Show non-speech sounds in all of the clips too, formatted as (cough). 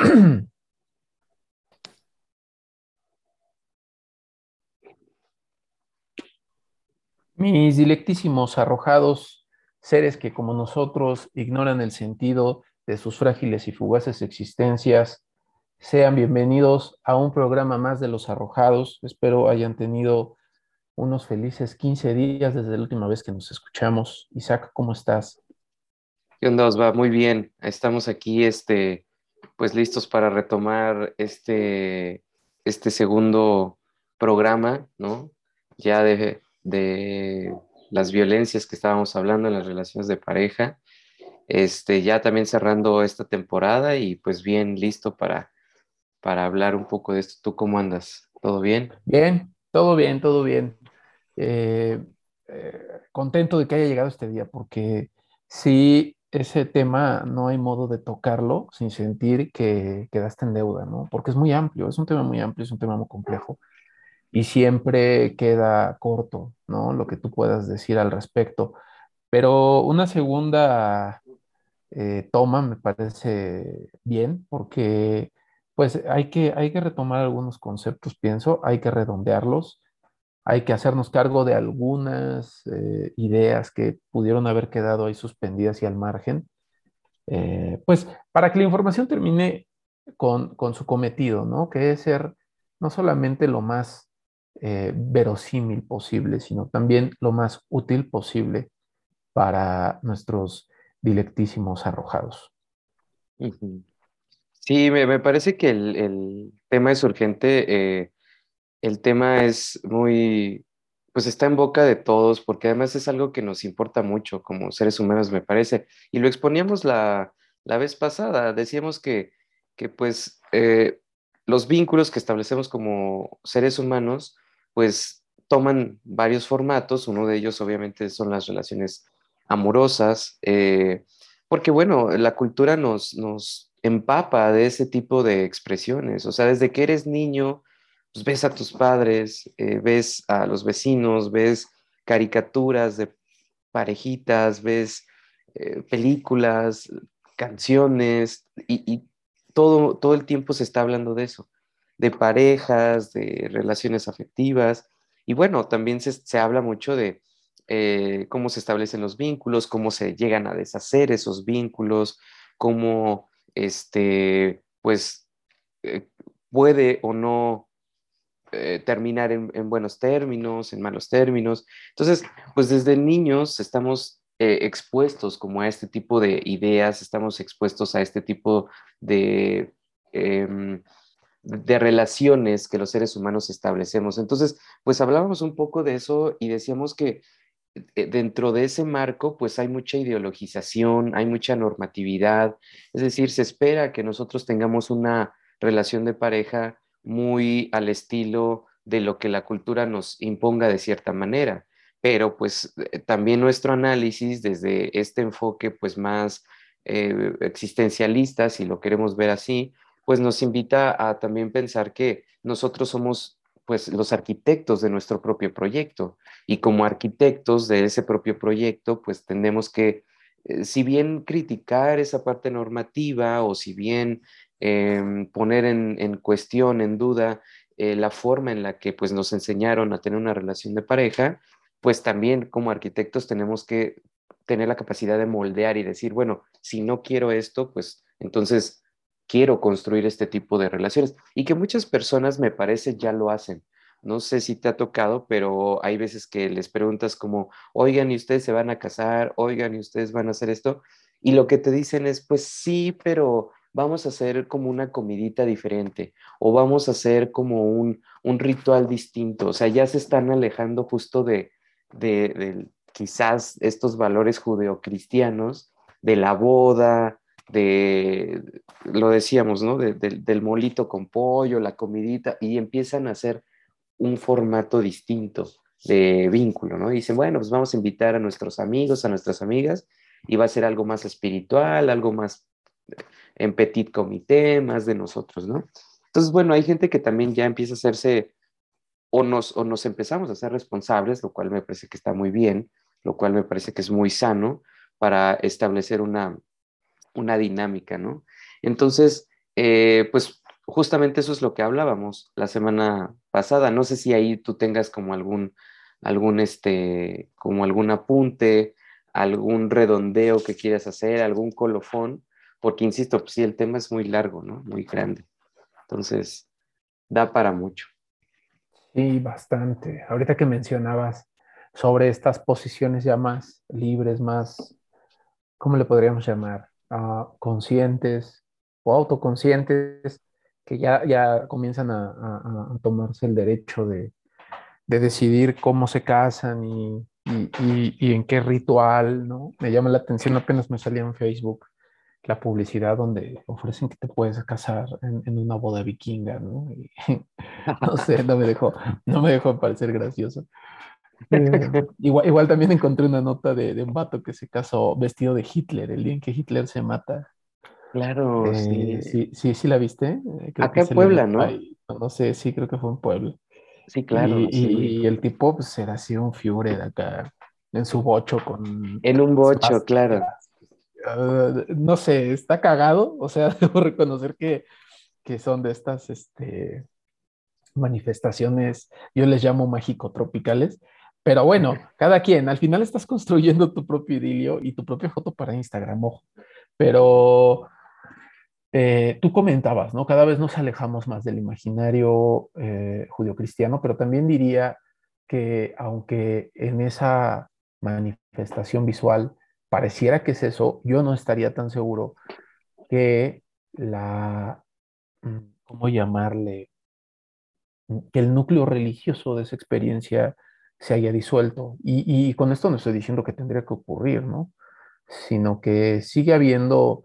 (clears throat) Mis dilectísimos arrojados, seres que como nosotros ignoran el sentido de sus frágiles y fugaces existencias, sean bienvenidos a un programa más de los arrojados. Espero hayan tenido unos felices 15 días desde la última vez que nos escuchamos. Isaac, ¿cómo estás? ¿Qué onda, va Muy bien. Estamos aquí, este, pues listos para retomar este, este segundo programa, ¿no? Ya de, de las violencias que estábamos hablando en las relaciones de pareja. Este, ya también cerrando esta temporada y pues bien listo para, para hablar un poco de esto. ¿Tú cómo andas? ¿Todo bien? Bien, todo bien, todo bien. Eh, eh, contento de que haya llegado este día, porque si ese tema no hay modo de tocarlo sin sentir que quedaste en deuda, ¿no? Porque es muy amplio, es un tema muy amplio, es un tema muy complejo y siempre queda corto, ¿no? Lo que tú puedas decir al respecto. Pero una segunda eh, toma me parece bien porque pues hay que, hay que retomar algunos conceptos, pienso, hay que redondearlos, hay que hacernos cargo de algunas eh, ideas que pudieron haber quedado ahí suspendidas y al margen, eh, pues para que la información termine con, con su cometido, ¿no? Que es ser no solamente lo más eh, verosímil posible, sino también lo más útil posible para nuestros dilectísimos arrojados. Sí, me, parece que el, tema es urgente. El tema es muy, pues está en boca de todos, porque además es algo que nos importa mucho como seres humanos, me parece. Y lo exponíamos la, vez pasada, decíamos que, que pues eh, los vínculos que establecemos como seres humanos pues toman varios formatos, uno de ellos obviamente son las relaciones amorosas, eh, porque bueno, la cultura nos, nos empapa de ese tipo de expresiones, o sea, desde que eres niño, pues ves a tus padres, eh, ves a los vecinos, ves caricaturas de parejitas, ves eh, películas, canciones, y, todo, todo el tiempo se está hablando de eso de parejas, de relaciones afectivas. Y bueno, también se, habla mucho de eh, cómo se establecen los vínculos, cómo se llegan a deshacer esos vínculos, cómo este, pues, puede o no eh, terminar en, buenos términos, en malos términos. Entonces, pues desde niños estamos expuestos como a este tipo de ideas, estamos expuestos a este tipo de em, de relaciones que los seres humanos establecemos. Entonces, pues hablábamos un poco de eso y decíamos que eh, dentro de ese marco, pues hay mucha ideologización, hay mucha normatividad, es decir, se espera que nosotros tengamos una relación de pareja muy al estilo de lo que la cultura nos imponga de cierta manera, pero pues eh, también nuestro análisis desde este enfoque pues más eh, existencialista, si lo queremos ver así, pues nos invita a también pensar que nosotros somos pues los arquitectos de nuestro propio proyecto. Y como arquitectos de ese propio proyecto pues tenemos que eh, si bien criticar esa parte normativa o si bien em, poner en, cuestión, en duda eh, la forma en la que pues nos enseñaron a tener una relación de pareja, pues también como arquitectos tenemos que tener la capacidad de moldear y decir, bueno, si no quiero esto, pues entonces quiero construir este tipo de relaciones y que muchas personas me parece ya lo hacen. No sé si te ha tocado, pero hay veces que les preguntas como, oigan, ¿y ustedes se van a casar? Oigan, ¿y ustedes van a hacer esto? Y lo que te dicen es, pues sí, pero vamos a hacer como una comidita diferente o vamos a hacer como un, ritual distinto. O sea, ya se están alejando justo de, de, quizás estos valores judeocristianos, de la boda, de, lo decíamos, ¿no? del molito con pollo, la comidita, y empiezan a hacer un formato distinto de vínculo, ¿no? Dicen, bueno, pues vamos a invitar a nuestros amigos, a nuestras amigas, y va a ser algo más espiritual, algo más en petit comité, más de nosotros, ¿no? Entonces, bueno, hay gente que también ya empieza a hacerse, o nos, o nos empezamos a ser responsables, lo cual me parece que está muy bien, lo cual me parece que es muy sano para establecer una, una dinámica, ¿no? Entonces, eh, pues justamente eso es lo que hablábamos la semana pasada. No sé si ahí tú tengas como algún, algún, este, como algún apunte, algún redondeo que quieras hacer, algún colofón, porque insisto, pues sí, el tema es muy largo, ¿no? Muy grande. Entonces, da para mucho. Sí, bastante. Ahorita que mencionabas sobre estas posiciones ya más libres, más, ¿cómo le podríamos llamar? Ah, conscientes o autoconscientes, que ya, ya comienzan a, a- a tomarse el derecho de, de decidir cómo se casan y, y- y- y en qué ritual, ¿no? Me llama la atención, apenas me salía en Facebook la publicidad donde ofrecen que te puedes casar en, en una boda vikinga, ¿no? Y, (laughs) no sé, no me dejó, no me dejó parecer gracioso. Eh, (laughs) igual, igual también encontré una nota de, de un vato que se casó vestido de Hitler, el día en que Hitler se mata. Claro, Eh, sí. sí, sí, sí la viste. Eh, creo Acá en Puebla, ¿no? ahí, no sé, sí, creo que fue en Puebla. Sí, claro, Y, sí. y- y el tipo pues era así un fiure de acá, en su bocho con En un bocho, claro. Ah, no sé, está cagado. O sea, (laughs) debo reconocer que, que son de estas este, manifestaciones, yo les llamo mágico-tropicales. Pero bueno, cada quien, al final estás construyendo tu propio idilio y tu propia foto para Instagram, ojo. Pero eh, tú comentabas, ¿no? Cada vez nos alejamos más del imaginario eh, judio-cristiano, pero también diría que aunque en esa manifestación visual pareciera que es eso, yo no estaría tan seguro que la, mm, ¿cómo llamarle? Que el núcleo religioso de esa experiencia se haya disuelto. Y, y con esto no estoy diciendo que tendría que ocurrir, ¿no? Sino que sigue habiendo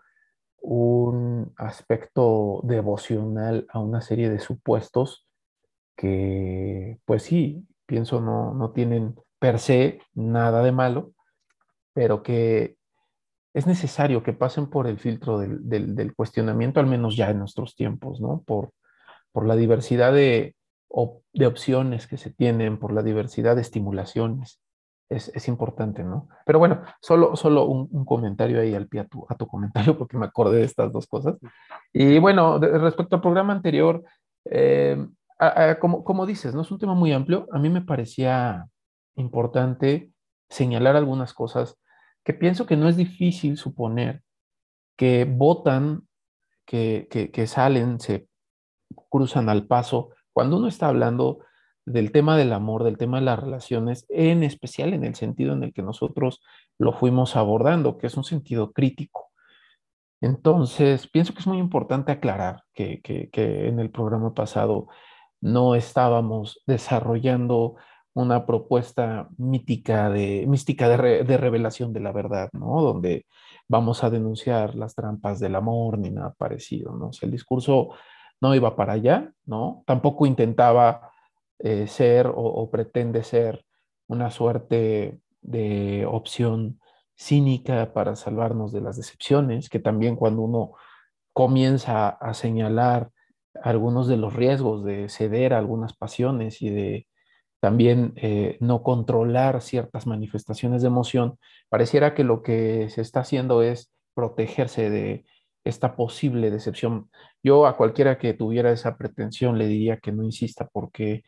un aspecto devocional a una serie de supuestos que, pues sí, pienso no, no tienen per se nada de malo, pero que es necesario que pasen por el filtro del, del- del cuestionamiento, al menos ya en nuestros tiempos, ¿no? Por, por la diversidad de, op- de opciones que se tienen, por la diversidad de estimulaciones. Es, es importante, ¿no? Pero bueno, solo, solo un, un comentario ahí al pie a tu, a tu comentario, (laughs) porque me acordé de estas dos cosas. Y bueno, de- respecto al programa anterior, eh, a- a- como, como dices, ¿no? Es un tema muy amplio. A mí me parecía importante señalar algunas cosas que pienso que no es difícil suponer que votan, que, que, salen, se cruzan al paso, cuando uno está hablando del tema del amor, del tema de las relaciones, en especial en el sentido en el que nosotros lo fuimos abordando, que es un sentido crítico. Entonces, pienso que es muy importante aclarar que, que en el programa pasado no estábamos desarrollando una propuesta mítica de, mística de, de revelación de la verdad, ¿no? Donde vamos a denunciar las trampas del amor ni nada parecido, ¿no? El discurso no iba para allá, ¿no? Tampoco intentaba eh, ser o pretende ser una suerte de opción cínica para salvarnos de las decepciones, que también cuando uno comienza a señalar algunos de los riesgos de ceder a algunas pasiones y de también eh, no controlar ciertas manifestaciones de emoción, pareciera que lo que se está haciendo es protegerse de esta posible decepción. Yo a cualquiera que tuviera esa pretensión le diría que no insista porque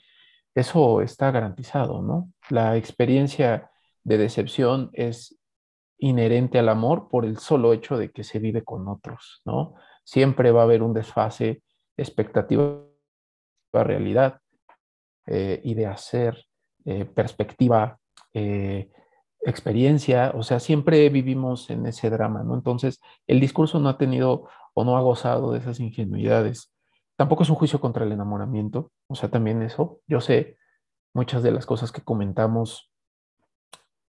eso está garantizado, ¿no? La experiencia de decepción es inherente al amor por el solo hecho de que se vive con otros, ¿no? Siempre va a haber un desfase expectativa realidad eh, de hacer eh, perspectiva, eh, experiencia, o sea, siempre vivimos en ese drama, ¿no? Entonces, el discurso no ha tenido o no ha gozado de esas ingenuidades. Tampoco es un juicio contra el enamoramiento, o sea, también eso. Yo sé, muchas de las cosas que comentamos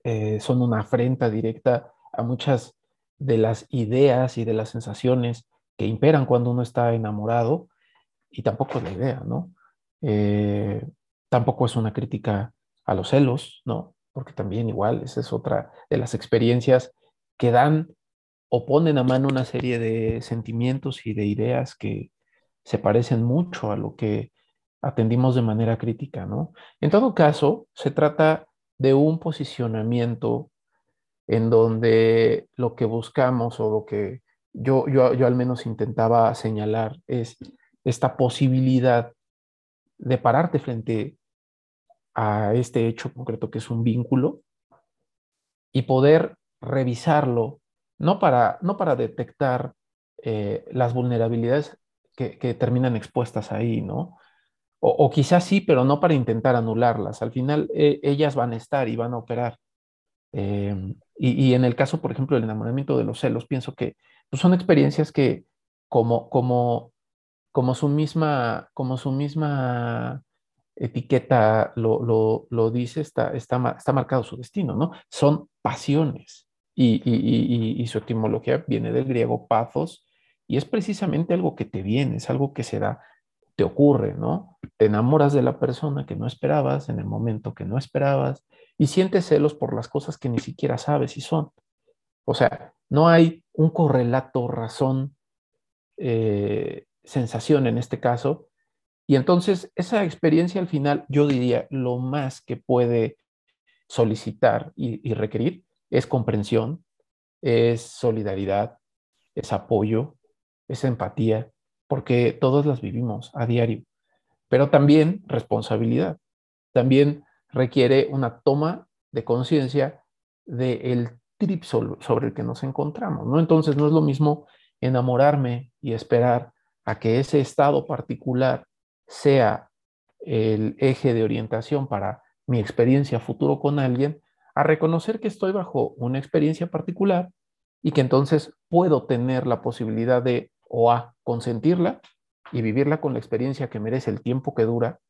eh, son una afrenta directa a muchas de las ideas y de las sensaciones que imperan cuando uno está enamorado, y tampoco es la idea, ¿no? Eh, tampoco es una crítica a los celos, ¿no? Porque también igual, esa es otra de las experiencias que dan o ponen a mano una serie de sentimientos y de ideas que se parecen mucho a lo que atendimos de manera crítica, ¿no? En todo caso, se trata de un posicionamiento en donde lo que buscamos o lo que yo, yo, yo al menos intentaba señalar es esta posibilidad de pararte frente a este hecho concreto que es un vínculo y poder revisarlo, no para, no para detectar eh, las vulnerabilidades que, que, terminan expuestas ahí, ¿no? O, o, quizás sí, pero no para intentar anularlas. Al final eh, ellas van a estar y van a operar. Eh, y, y, en el caso, por ejemplo, del enamoramiento de los celos, pienso que pues, son experiencias que como, como, como su misma, como su misma etiqueta lo, lo, lo dice, está, está, está, marcado su destino, ¿no? Son pasiones y, y, y, y, su etimología viene del griego pathos y es precisamente algo que te viene, es algo que se da, te ocurre, ¿no? Te enamoras de la persona que no esperabas en el momento que no esperabas y sientes celos por las cosas que ni siquiera sabes si son. O sea, no hay un correlato, razón, eh, sensación en este caso, y entonces esa experiencia al final, yo diría, lo más que puede solicitar y, requerir es comprensión, es solidaridad, es apoyo, es empatía, porque todos las vivimos a diario, pero también responsabilidad. También requiere una toma de conciencia del trip sobre el que nos encontramos, ¿no? Entonces no es lo mismo enamorarme y esperar a que ese estado particular sea el eje de orientación para mi experiencia futuro con alguien, a reconocer que estoy bajo una experiencia particular y que entonces puedo tener la posibilidad de o a consentirla y vivirla con la experiencia que merece el tiempo que dura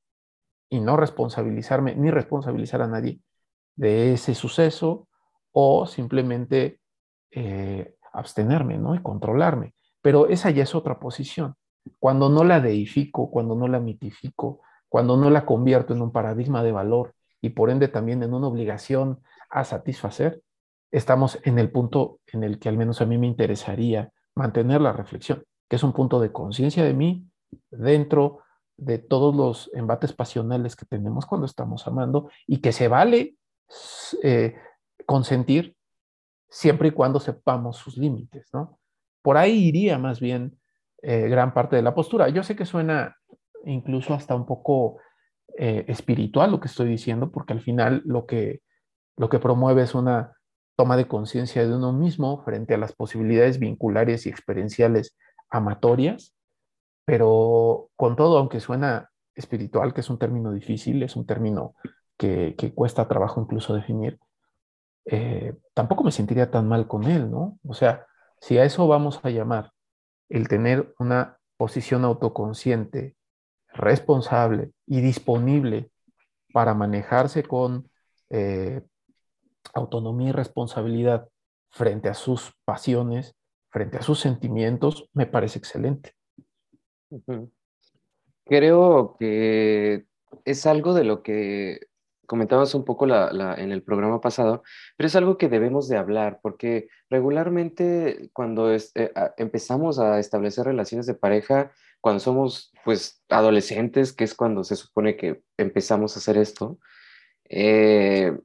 y no responsabilizarme ni responsabilizar a nadie de ese suceso o simplemente eh, abstenerme ¿no? y controlarme. Pero esa ya es otra posición cuando no la deifico, cuando no la mitifico, cuando no la convierto en un paradigma de valor y por ende también en una obligación a satisfacer, estamos en el punto en el que al menos a mí me interesaría mantener la reflexión, que es un punto de conciencia de mí dentro de todos los embates pasionales que tenemos cuando estamos amando y que se vale eh, consentir siempre y cuando sepamos sus límites, ¿no? Por ahí iría más bien eh, gran parte de la postura. Yo sé que suena incluso hasta un poco eh, espiritual lo que estoy diciendo, porque al final lo que, lo que promueve es una toma de conciencia de uno mismo frente a las posibilidades vinculares y experienciales amatorias, pero con todo, aunque suena espiritual, que es un término difícil, es un término que, que cuesta trabajo incluso definir, eh, tampoco me sentiría tan mal con él, ¿no? O sea, si a eso vamos a llamar el tener una posición autoconsciente, responsable y disponible para manejarse con eh, autonomía y responsabilidad frente a sus pasiones, frente a sus sentimientos, me parece excelente. Creo que es algo de lo que comentabas un poco la, en el programa pasado, pero es algo que debemos de hablar, porque regularmente cuando es, eh, empezamos a establecer relaciones de pareja, cuando somos pues adolescentes, que es cuando se supone que empezamos a hacer esto, eh,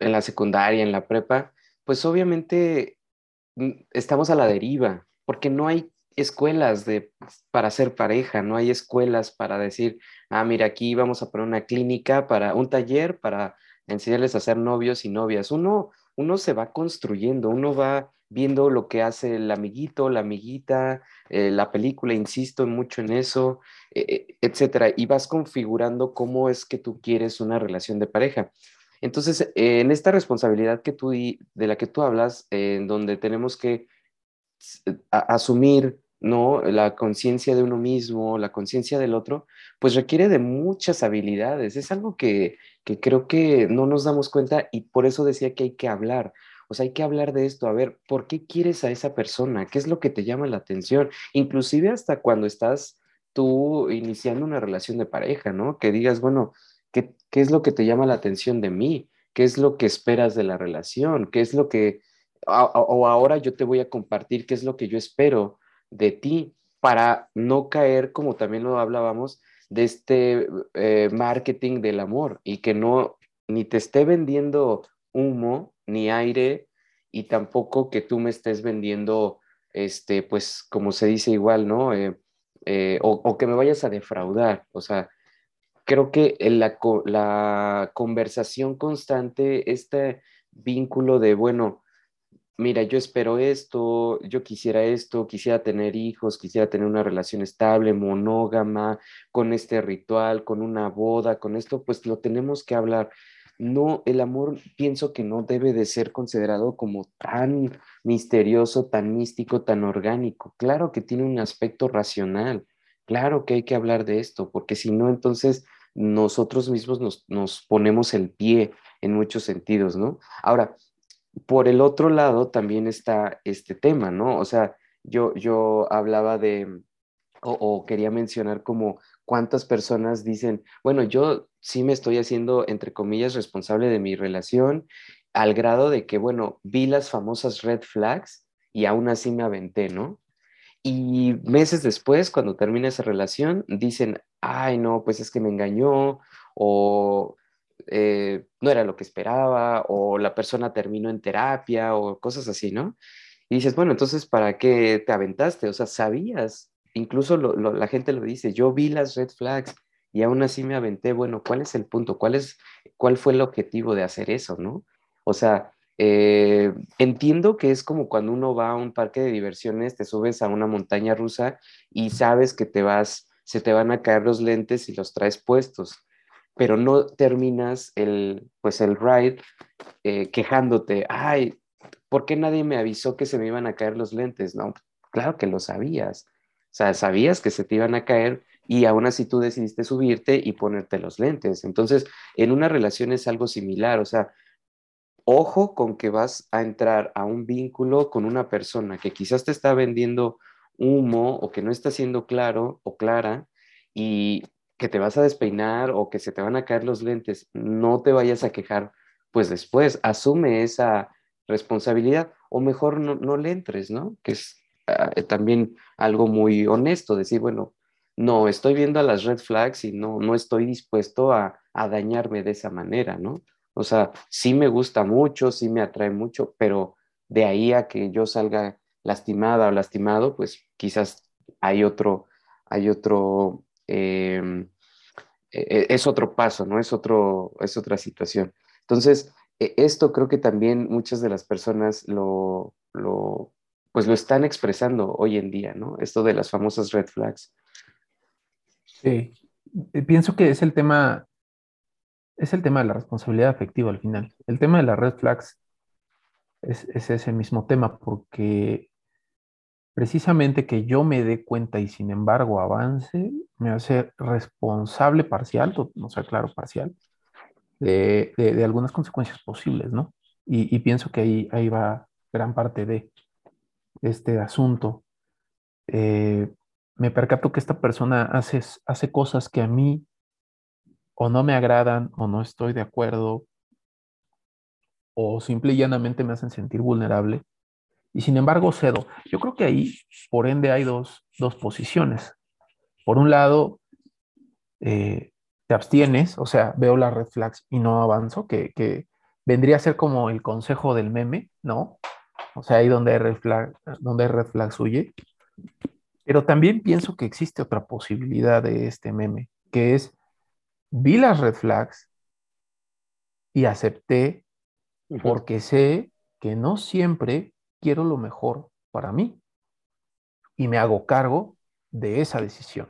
en la secundaria, en la prepa, pues obviamente mm, estamos a la deriva, porque no hay escuelas de, para ser pareja, no hay escuelas para decir, ah, mira, aquí vamos a poner una clínica para un taller para enseñarles a ser novios y novias. Uno, uno se va construyendo, uno va viendo lo que hace el amiguito, la amiguita, eh, la película, insisto mucho en eso, eh, etcétera, y vas configurando cómo es que tú quieres una relación de pareja. Entonces, eh, en esta responsabilidad que tú, de la que tú hablas, en donde tenemos que asumir ¿no? La conciencia de uno mismo, la conciencia del otro, pues requiere de muchas habilidades. Es algo que, que, creo que no nos damos cuenta y por eso decía que hay que hablar. O sea, hay que hablar de esto, a ver, ¿por qué quieres a esa persona? ¿Qué es lo que te llama la atención? Inclusive hasta cuando estás tú iniciando una relación de pareja, ¿no? Que digas, bueno, ¿qué, qué es lo que te llama la atención de mí? ¿Qué es lo que esperas de la relación? ¿Qué es lo que... O ahora yo te voy a compartir qué es lo que yo espero de ti para no caer, como también lo hablábamos, de este eh, marketing del amor y que no ni te esté vendiendo humo ni aire y tampoco que tú me estés vendiendo este, pues como se dice igual, ¿no? Eh, eh, o, que me vayas a defraudar. O sea, creo que la, la conversación constante, este vínculo de, bueno, mira, yo espero esto, yo quisiera esto, quisiera tener hijos, quisiera tener una relación estable, monógama, con este ritual, con una boda, con esto, pues lo tenemos que hablar. No, el amor pienso que no debe de ser considerado como tan misterioso, tan místico, tan orgánico. Claro que tiene un aspecto racional, claro que hay que hablar de esto, porque si no, entonces nosotros mismos nos, nos ponemos el pie en muchos sentidos, ¿no? Ahora, por el otro lado también está este tema, ¿no? O sea, yo, yo hablaba de, o, quería mencionar como cuántas personas dicen, bueno, yo sí me estoy haciendo, entre comillas, responsable de mi relación, al grado de que, bueno, vi las famosas red flags y aún así me aventé, ¿no? Y meses después, cuando termina esa relación, dicen, ay, no, pues es que me engañó, o eh, no era lo que esperaba, o la persona terminó en terapia, o cosas así, ¿no? Y dices, bueno, entonces, ¿para qué te aventaste? O sea, sabías, incluso la gente lo dice, yo vi las red flags y aún así me aventé, bueno, ¿cuál es el punto? ¿Cuál, es, cuál fue el objetivo de hacer eso, no? O sea, eh, entiendo que es como cuando uno va a un parque de diversiones, te subes a una montaña rusa y sabes que te vas, se te van a caer los lentes y los traes puestos pero no terminas el, pues el ride eh, quejándote, ay, ¿por qué nadie me avisó que se me iban a caer los lentes? No, claro que lo sabías. O sea, sabías que se te iban a caer y aún así tú decidiste subirte y ponerte los lentes. Entonces, en una relación es algo similar, o sea, ojo con que vas a entrar a un vínculo con una persona que quizás te está vendiendo humo o que no está siendo claro o clara y que te vas a despeinar o que se te van a caer los lentes, no te vayas a quejar, pues después asume esa responsabilidad o mejor no, le entres, ¿no? Que es ah, eh, también algo muy honesto, decir, bueno, no, estoy viendo a las red flags y no, no estoy dispuesto a, a dañarme de esa manera, ¿no? O sea, sí me gusta mucho, sí me atrae mucho, pero de ahí a que yo salga lastimada o lastimado, pues quizás hay otro, hay otro Em, e, es otro paso, ¿no? Es, otro, es otra situación. Entonces, e, esto creo que también muchas de las personas lo, lo, pues lo están expresando hoy en día, ¿no? Esto de las famosas red flags. Sí, pienso que es el tema, es el tema de la responsabilidad afectiva al final. El tema de las red flags es, es ese mismo tema porque precisamente que yo me dé cuenta y sin embargo avance, me hace responsable parcial, no sea claro, parcial, de, algunas consecuencias posibles, ¿no? Y, pienso que ahí, ahí va gran parte de este asunto. Eh, me percato que esta persona hace, hace cosas que a mí o no me agradan o no estoy de acuerdo o simple y llanamente me hacen sentir vulnerable y sin embargo cedo. Yo creo que ahí, por ende, hay dos, posiciones. Por un lado, eh, te abstienes, o sea, veo las red flags y no avanzo, que, vendría a ser como el consejo del meme, ¿no? O sea, ahí donde hay red flag, donde hay red flags huye. Pero también pienso que existe otra posibilidad de este meme, que es, vi las red flags y acepté porque sé que no siempre quiero lo mejor para mí y me hago cargo de esa decisión.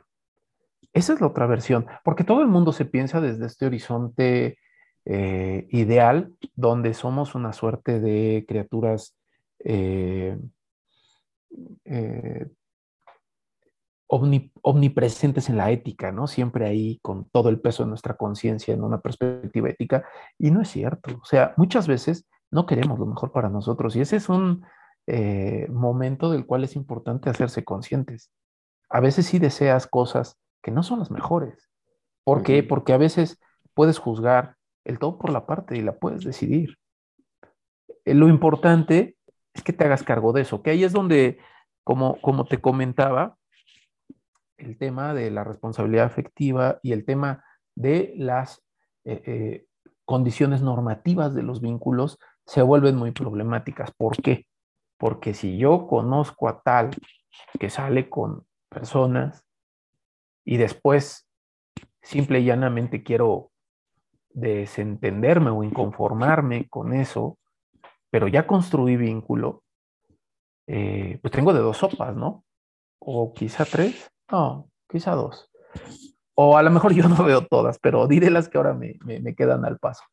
Esa es la otra versión, porque todo el mundo se piensa desde este horizonte eh, ideal, donde somos una suerte de criaturas eh, eh, omnipresentes en la ética, ¿no? Siempre ahí con todo el peso de nuestra conciencia en una perspectiva ética, y no es cierto. O sea, muchas veces no queremos lo mejor para nosotros, y ese es un momento del cual es importante hacerse conscientes. A veces sí deseas cosas que no son las mejores. ¿Por qué? Porque a veces puedes juzgar el todo por la parte y la puedes decidir. Eh, lo importante es que te hagas cargo de eso, que ahí es donde, como, como te comentaba, el tema de la responsabilidad afectiva y el tema de las eh, condiciones normativas de los vínculos se vuelven muy problemáticas. ¿Por qué? Porque si yo conozco a tal que sale con personas y después simple y llanamente quiero desentenderme o inconformarme con eso, pero ya construí vínculo, eh, pues tengo de dos sopas, ¿no? O quizá tres, no, quizá dos. O a lo mejor yo (laughs) no veo todas, pero diré las que ahora me, me quedan al paso.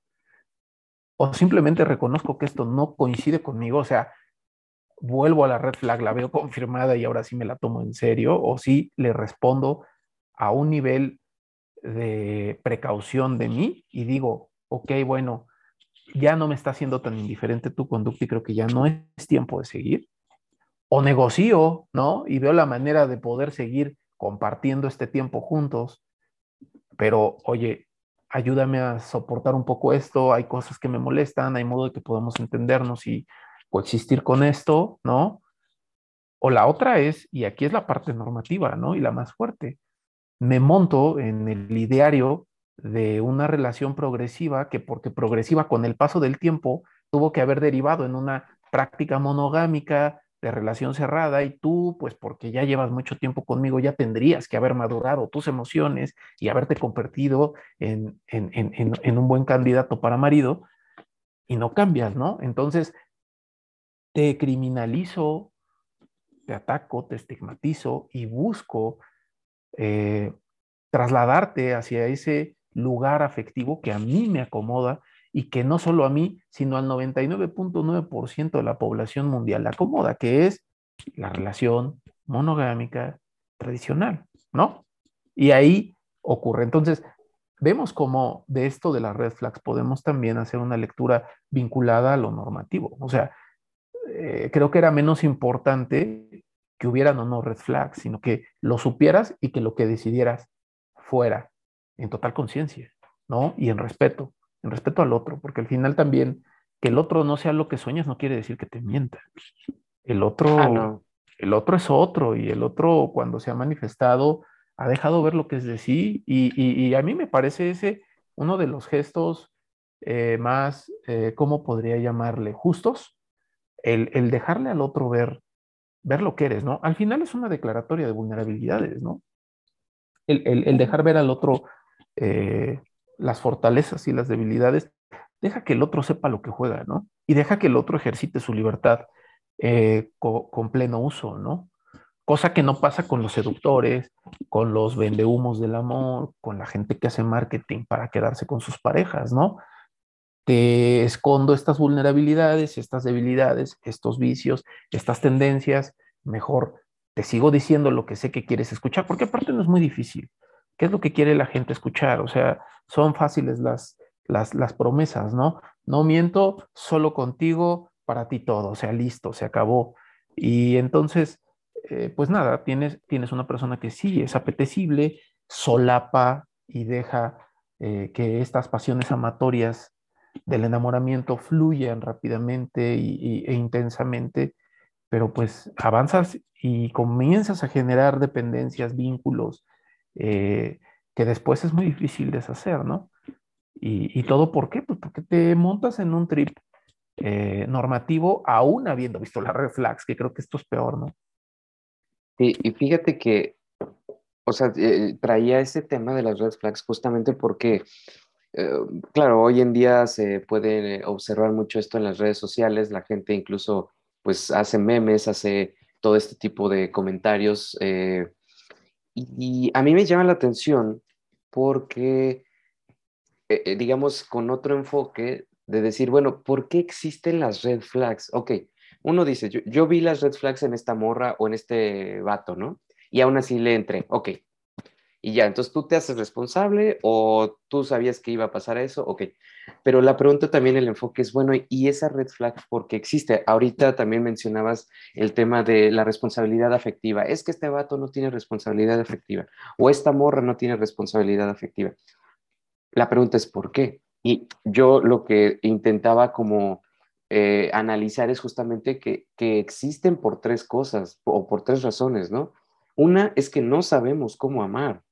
O simplemente reconozco que esto no coincide conmigo, o sea, vuelvo a la red flag, la veo confirmada y ahora sí me la tomo en serio, o sí le respondo a un nivel de precaución de mí y digo, ok, bueno, ya no me está haciendo tan indiferente tu conducta y creo que ya no es tiempo de seguir. O negocio, ¿no? Y veo la manera de poder seguir compartiendo este tiempo juntos. Pero, oye, ayúdame a soportar un poco esto, hay cosas que me molestan, hay modo de que podamos entendernos y coexistir con esto, ¿no? O la otra es, y aquí es la parte normativa, ¿no? Y la más fuerte, me monto en el ideario de una relación progresiva que porque progresiva con el paso del tiempo tuvo que haber derivado en una práctica monogámica de relación cerrada y tú, pues porque ya llevas mucho tiempo conmigo, ya tendrías que haber madurado tus emociones y haberte convertido en, en, en, un buen candidato para marido y no cambias, ¿no? Entonces, te criminalizo, te ataco, te estigmatizo y busco eh, trasladarte hacia ese lugar afectivo que a mí me acomoda y que no solo a mí, sino al 99.9% de la población mundial le acomoda, que es la relación monogámica tradicional, ¿no? Y ahí ocurre. Entonces, vemos cómo de esto de las red flags podemos también hacer una lectura vinculada a lo normativo. O sea, eh, creo que era menos importante que hubieran o no red flags, sino que lo supieras y que lo que decidieras fuera en total conciencia, ¿no? Y en respeto, en respeto al otro, porque al final también que el otro no sea lo que sueñas no quiere decir que te mienta. El otro, ah, el otro es otro y el otro cuando se ha manifestado ha dejado ver lo que es de sí y, a mí me parece ese uno de los gestos eh, más, eh, ¿cómo podría llamarle? Justos, el, el dejarle al otro ver ver lo que eres, ¿no? Al final es una declaratoria de vulnerabilidades, ¿no? El, dejar ver al otro eh, las fortalezas y las debilidades, deja que el otro sepa lo que juega, ¿no? Y deja que el otro ejercite su libertad eh, con pleno uso, ¿no? Cosa que no pasa con los seductores, con los vendehumos del amor, con la gente que hace marketing para quedarse con sus parejas, ¿no? Te escondo estas vulnerabilidades, estas debilidades, estos vicios, estas tendencias, mejor te sigo diciendo lo que sé que quieres escuchar, porque aparte no es muy difícil. ¿Qué es lo que quiere la gente escuchar? O sea, son fáciles las, las, promesas, ¿no? No miento, solo contigo, para ti todo, o sea, listo, se acabó. Y entonces, eh, pues nada, tienes, tienes una persona que sí es apetecible, solapa y deja eh, que estas pasiones amatorias del enamoramiento fluyen rápidamente y, e intensamente, pero pues avanzas y comienzas a generar dependencias, vínculos, eh, que después es muy difícil deshacer, ¿no? Y, todo por qué? Pues porque te montas en un trip eh, normativo aún habiendo visto la red flags, que creo que esto es peor, ¿no? Sí, y fíjate que, o sea, eh, traía ese tema de las red flags justamente porque claro, hoy en día se puede observar mucho esto en las redes sociales, la gente incluso pues hace memes, hace todo este tipo de comentarios eh, y, a mí me llama la atención porque, eh, digamos, con otro enfoque de decir, bueno, ¿por qué existen las red flags? Ok, uno dice, yo, yo vi las red flags en esta morra o en este vato, ¿no? Y aún así le entré, ok, y ya, entonces tú te haces responsable o tú sabías que iba a pasar eso, ok. Pero la pregunta también, el enfoque es, bueno, ¿y esa red flag por qué existe? Ahorita también mencionabas el tema de la responsabilidad afectiva. Es que este vato no tiene responsabilidad afectiva o esta morra no tiene responsabilidad afectiva. La pregunta es, ¿por qué? Y yo lo que intentaba como eh, analizar es justamente que, que existen por tres cosas o por tres razones, ¿no? Una es que no sabemos cómo amar.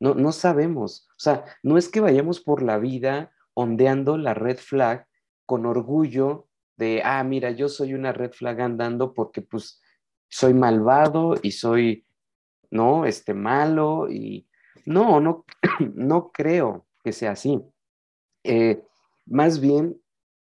No, no sabemos. O sea, no es que vayamos por la vida ondeando la red flag con orgullo de, ah, mira, yo soy una red flag andando porque pues soy malvado y soy, ¿no? Este malo y no, no, (clears throat) no creo que sea así. Eh, más bien,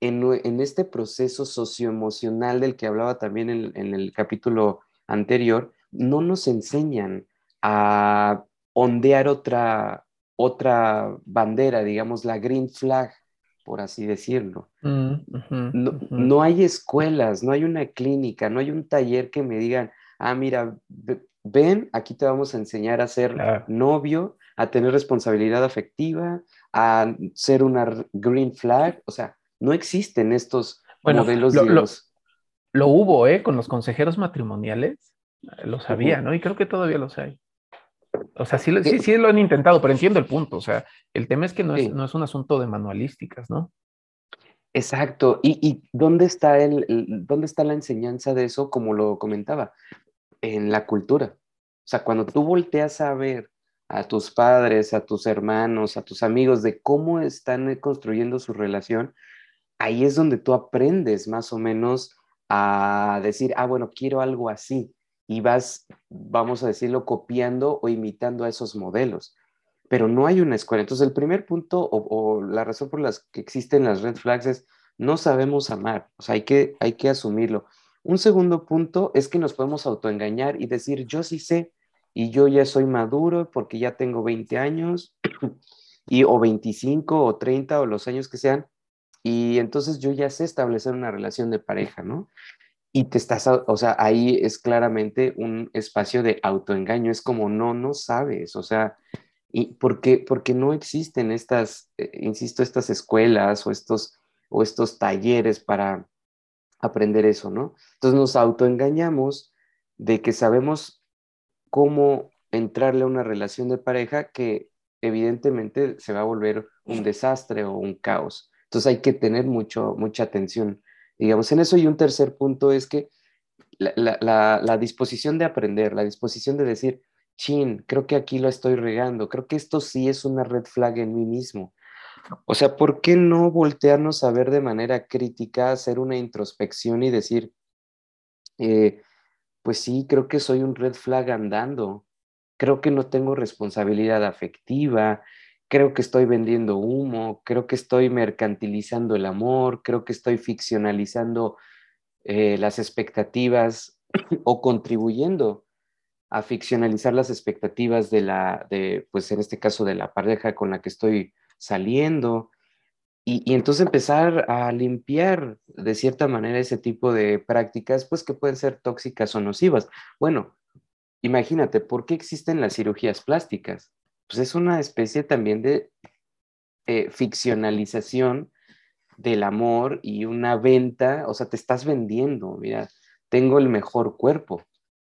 en, este proceso socioemocional del que hablaba también en, el capítulo anterior, no nos enseñan a ondear otra, otra bandera, digamos, la green flag, por así decirlo. Mm, no, hay escuelas, no hay una clínica, no hay un taller que me digan, ah, mira, ven, aquí te vamos a enseñar a ser novio, a tener responsabilidad afectiva, a ser una green flag, o sea, no existen estos modelos lo, lo, lo, hubo, ¿eh? Con los consejeros matrimoniales, eh, lo sabía, ¿no? Y creo que todavía los hay. O sea, sí, sí, sí, lo han intentado, pero entiendo el punto. O sea, el tema es que no, es, no es un asunto de manualísticas, ¿no? Exacto. ¿Y, y dónde, está el, dónde está la enseñanza de eso, como lo comentaba? En la cultura. O sea, cuando tú volteas a ver a tus padres, a tus hermanos, a tus amigos, de cómo están construyendo su relación, ahí es donde tú aprendes más o menos a decir, ah, bueno, quiero algo así. Y vas, vamos a decirlo, copiando o imitando a esos modelos. Pero no hay una escuela. Entonces, el primer punto o, la razón por la que existen las red flags es no sabemos amar. O sea, hay que, hay que asumirlo. Un segundo punto es que nos podemos autoengañar y decir, yo sí sé y yo ya soy maduro porque ya tengo 20 años (clears throat) y o 25 o 30 o los años que sean y entonces yo ya sé establecer una relación de pareja, ¿no? Y te estás, o sea, ahí es claramente un espacio de autoengaño, es como no, no sabes, o sea, ¿y por qué? Porque no existen estas, eh, insisto, estas escuelas o estos, o estos talleres para aprender eso, ¿no? Entonces nos autoengañamos de que sabemos cómo entrarle a una relación de pareja que evidentemente se va a volver un desastre o un caos. Entonces hay que tener mucho, mucha atención, digamos, en eso. Y un tercer punto es que la, disposición de aprender, la disposición de decir, chin, creo que aquí lo estoy regando, creo que esto sí es una red flag en mí mismo. O sea, ¿por qué no voltearnos a ver de manera crítica, hacer una introspección y decir, eh, pues sí, creo que soy un red flag andando, creo que no tengo responsabilidad afectiva, creo que estoy vendiendo humo, creo que estoy mercantilizando el amor, creo que estoy ficcionalizando eh, las expectativas (clears throat) o contribuyendo a ficcionalizar las expectativas de la, de, pues en este caso de la pareja con la que estoy saliendo. Y, y, entonces empezar a limpiar de cierta manera ese tipo de prácticas, pues que pueden ser tóxicas o nocivas. Bueno, imagínate, ¿por qué existen las cirugías plásticas? Pues es una especie también de eh, ficcionalización del amor y una venta, o sea, te estás vendiendo, mira, tengo el mejor cuerpo,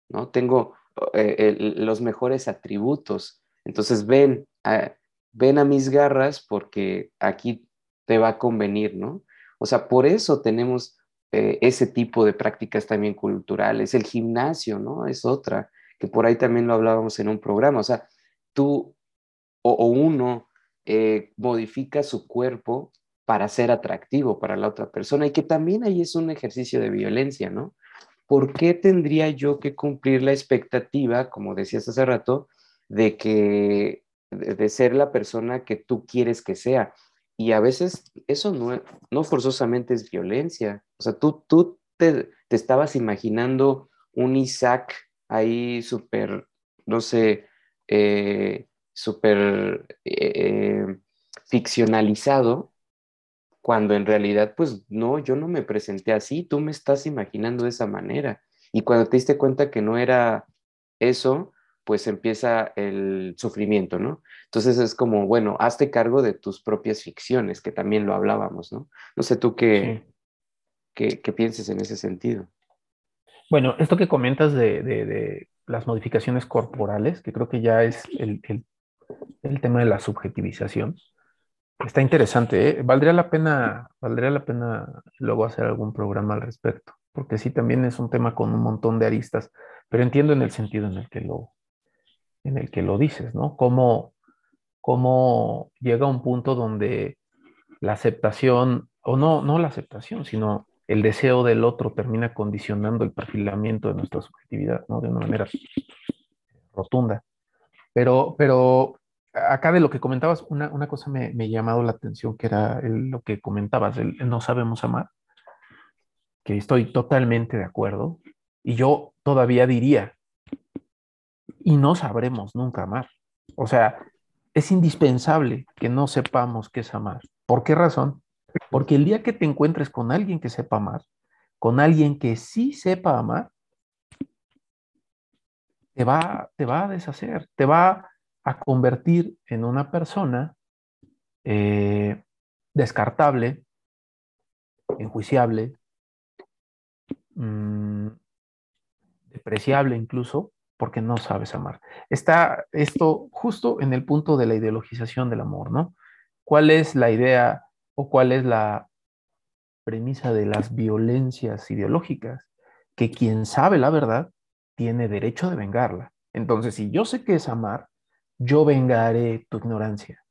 ¿no? Tengo eh, los mejores atributos, entonces ven a, ven a mis garras porque aquí te va a convenir, ¿no? O sea, por eso tenemos eh, ese tipo de prácticas también culturales, el gimnasio, ¿no? Es otra, que por ahí también lo hablábamos en un programa, o sea, tú o, uno eh, modifica su cuerpo para ser atractivo para la otra persona y que también ahí es un ejercicio de violencia, ¿no? ¿Por qué tendría yo que cumplir la expectativa, como decías hace rato, de que de, ser la persona que tú quieres que sea? Y a veces eso no, no forzosamente es violencia. O sea, tú, tú te, te estabas imaginando un Isaac ahí súper, no sé, eh, súper eh, ficcionalizado, cuando en realidad, pues no, yo no me presenté así, tú me estás imaginando de esa manera. Y cuando te diste cuenta que no era eso, pues empieza el sufrimiento, ¿no? Entonces es como, bueno, hazte cargo de tus propias ficciones, que también lo hablábamos, ¿no? No sé tú qué, qué, pienses en ese sentido. Bueno, esto que comentas de, las modificaciones corporales, que creo que ya es el, el tema de la subjetivización. Está interesante, ¿eh? Valdría la pena, valdría la pena luego hacer algún programa al respecto, porque sí también es un tema con un montón de aristas, pero entiendo en el sentido en el que lo, en el que lo dices, ¿no? Cómo, cómo llega un punto donde la aceptación, o no, no la aceptación, sino el deseo del otro termina condicionando el perfilamiento de nuestra subjetividad, ¿no? De una manera rotunda. Pero, pero acá de lo que comentabas, una, una cosa me, me, ha llamado la atención, que era lo que comentabas, el, no sabemos amar, que estoy totalmente de acuerdo. Y yo todavía diría, y no sabremos nunca amar. O sea, es indispensable que no sepamos qué es amar. ¿Por qué razón? Porque el día que te encuentres con alguien que sepa amar, con alguien que sí sepa amar, te va, te va a deshacer, te va a convertir en una persona eh, descartable, enjuiciable, mmm, despreciable incluso, porque no sabes amar. Está esto justo en el punto de la ideologización del amor, ¿no? ¿Cuál es la idea o cuál es la premisa de las violencias ideológicas? Que quien sabe la verdad tiene derecho de vengarla. Entonces, si yo sé qué es amar, yo vengaré tu ignorancia,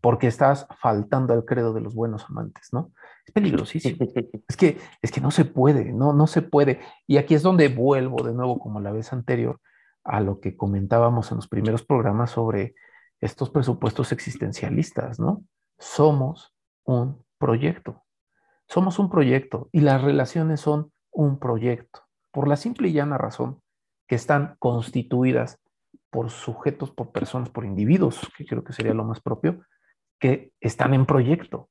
porque estás faltando al credo de los buenos amantes, ¿no? Es peligrosísimo. (laughs) Es que, es que no se puede, no, no se puede. Y aquí es donde vuelvo de nuevo, como la vez anterior, a lo que comentábamos en los primeros programas sobre estos presupuestos existencialistas, ¿no? Somos un proyecto. Somos un proyecto y las relaciones son un proyecto, por la simple y llana razón que están constituidas por sujetos, por personas, por individuos, que creo que sería lo más propio, que están en proyecto.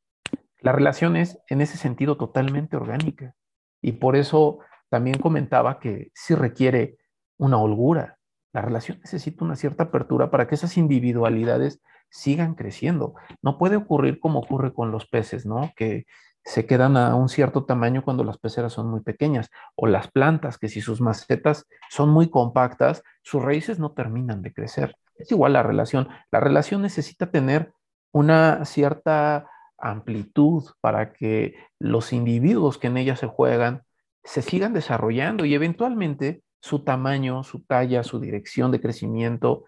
La relación es en ese sentido totalmente orgánica y por eso también comentaba que sí requiere una holgura, la relación necesita una cierta apertura para que esas individualidades sigan creciendo. No puede ocurrir como ocurre con los peces, ¿no? Que se quedan a un cierto tamaño cuando las peceras son muy pequeñas, o las plantas, que si sus macetas son muy compactas, sus raíces no terminan de crecer. Es igual la relación. La relación necesita tener una cierta amplitud para que los individuos que en ella se juegan se sigan desarrollando y eventualmente su tamaño, su talla, su dirección de crecimiento,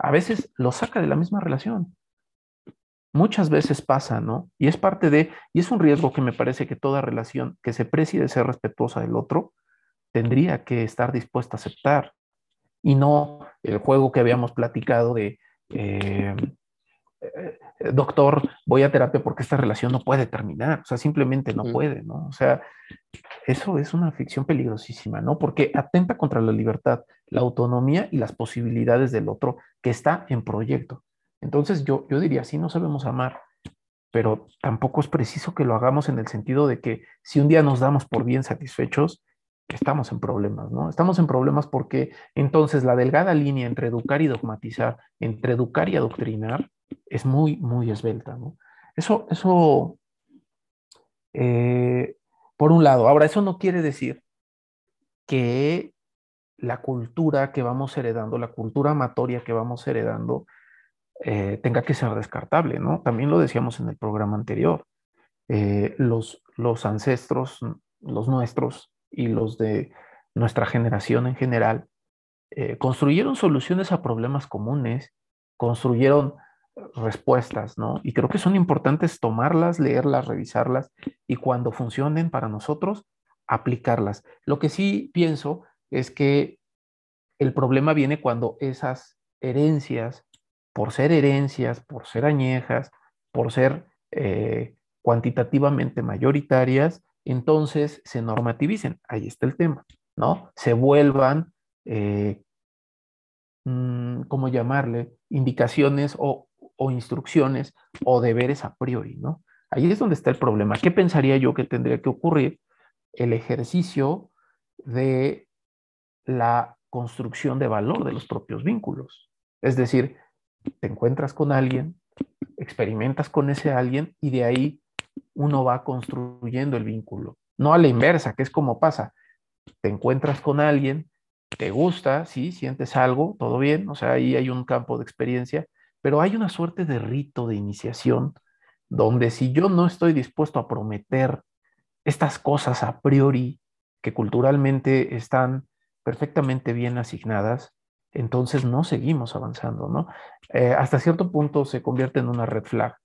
a veces lo saca de la misma relación. Muchas veces pasa, ¿no? Y es parte de, y es un riesgo que me parece que toda relación que se precie de ser respetuosa del otro, tendría que estar dispuesta a aceptar. Y no el juego que habíamos platicado de, eh, eh, doctor, voy a terapia porque esta relación no puede terminar, o sea, simplemente no puede, ¿no? O sea, eso es una ficción peligrosísima, ¿no? Porque atenta contra la libertad, la autonomía y las posibilidades del otro que está en proyecto. Entonces yo, yo diría, sí, no sabemos amar, pero tampoco es preciso que lo hagamos en el sentido de que si un día nos damos por bien satisfechos, estamos en problemas, ¿no? Estamos en problemas porque entonces la delgada línea entre educar y dogmatizar, entre educar y adoctrinar, es muy, muy esbelta, ¿no? Eso, eso, eh, por un lado. Ahora, eso no quiere decir que la cultura que vamos heredando, la cultura amatoria que vamos heredando, eh, tenga que ser descartable, ¿no? También lo decíamos en el programa anterior. Eh, los, los ancestros, los nuestros y los de nuestra generación en general, construyeron soluciones a problemas comunes, construyeron respuestas, ¿no? Y creo que son importantes tomarlas, leerlas, revisarlas y cuando funcionen para nosotros, aplicarlas. Lo que sí pienso es que el problema viene cuando esas herencias, por ser herencias, por ser añejas, por ser eh, cuantitativamente mayoritarias, entonces se normativicen. Ahí está el tema, ¿no? Se vuelvan, eh, mm, ¿cómo llamarle? Indicaciones o o instrucciones o deberes a priori, ¿no? Ahí es donde está el problema. ¿Qué pensaría yo que tendría que ocurrir? El ejercicio de la construcción de valor de los propios vínculos. Es decir, te encuentras con alguien, experimentas con ese alguien y de ahí uno va construyendo el vínculo. No a la inversa, que es como pasa. Te encuentras con alguien, te gusta, sí, sientes algo, todo bien, o sea, ahí hay un campo de experiencia, pero hay una suerte de rito de iniciación donde si yo no estoy dispuesto a prometer estas cosas a priori que culturalmente están perfectamente bien asignadas, entonces no seguimos avanzando, ¿no? Eh, hasta cierto punto se convierte en una red flag,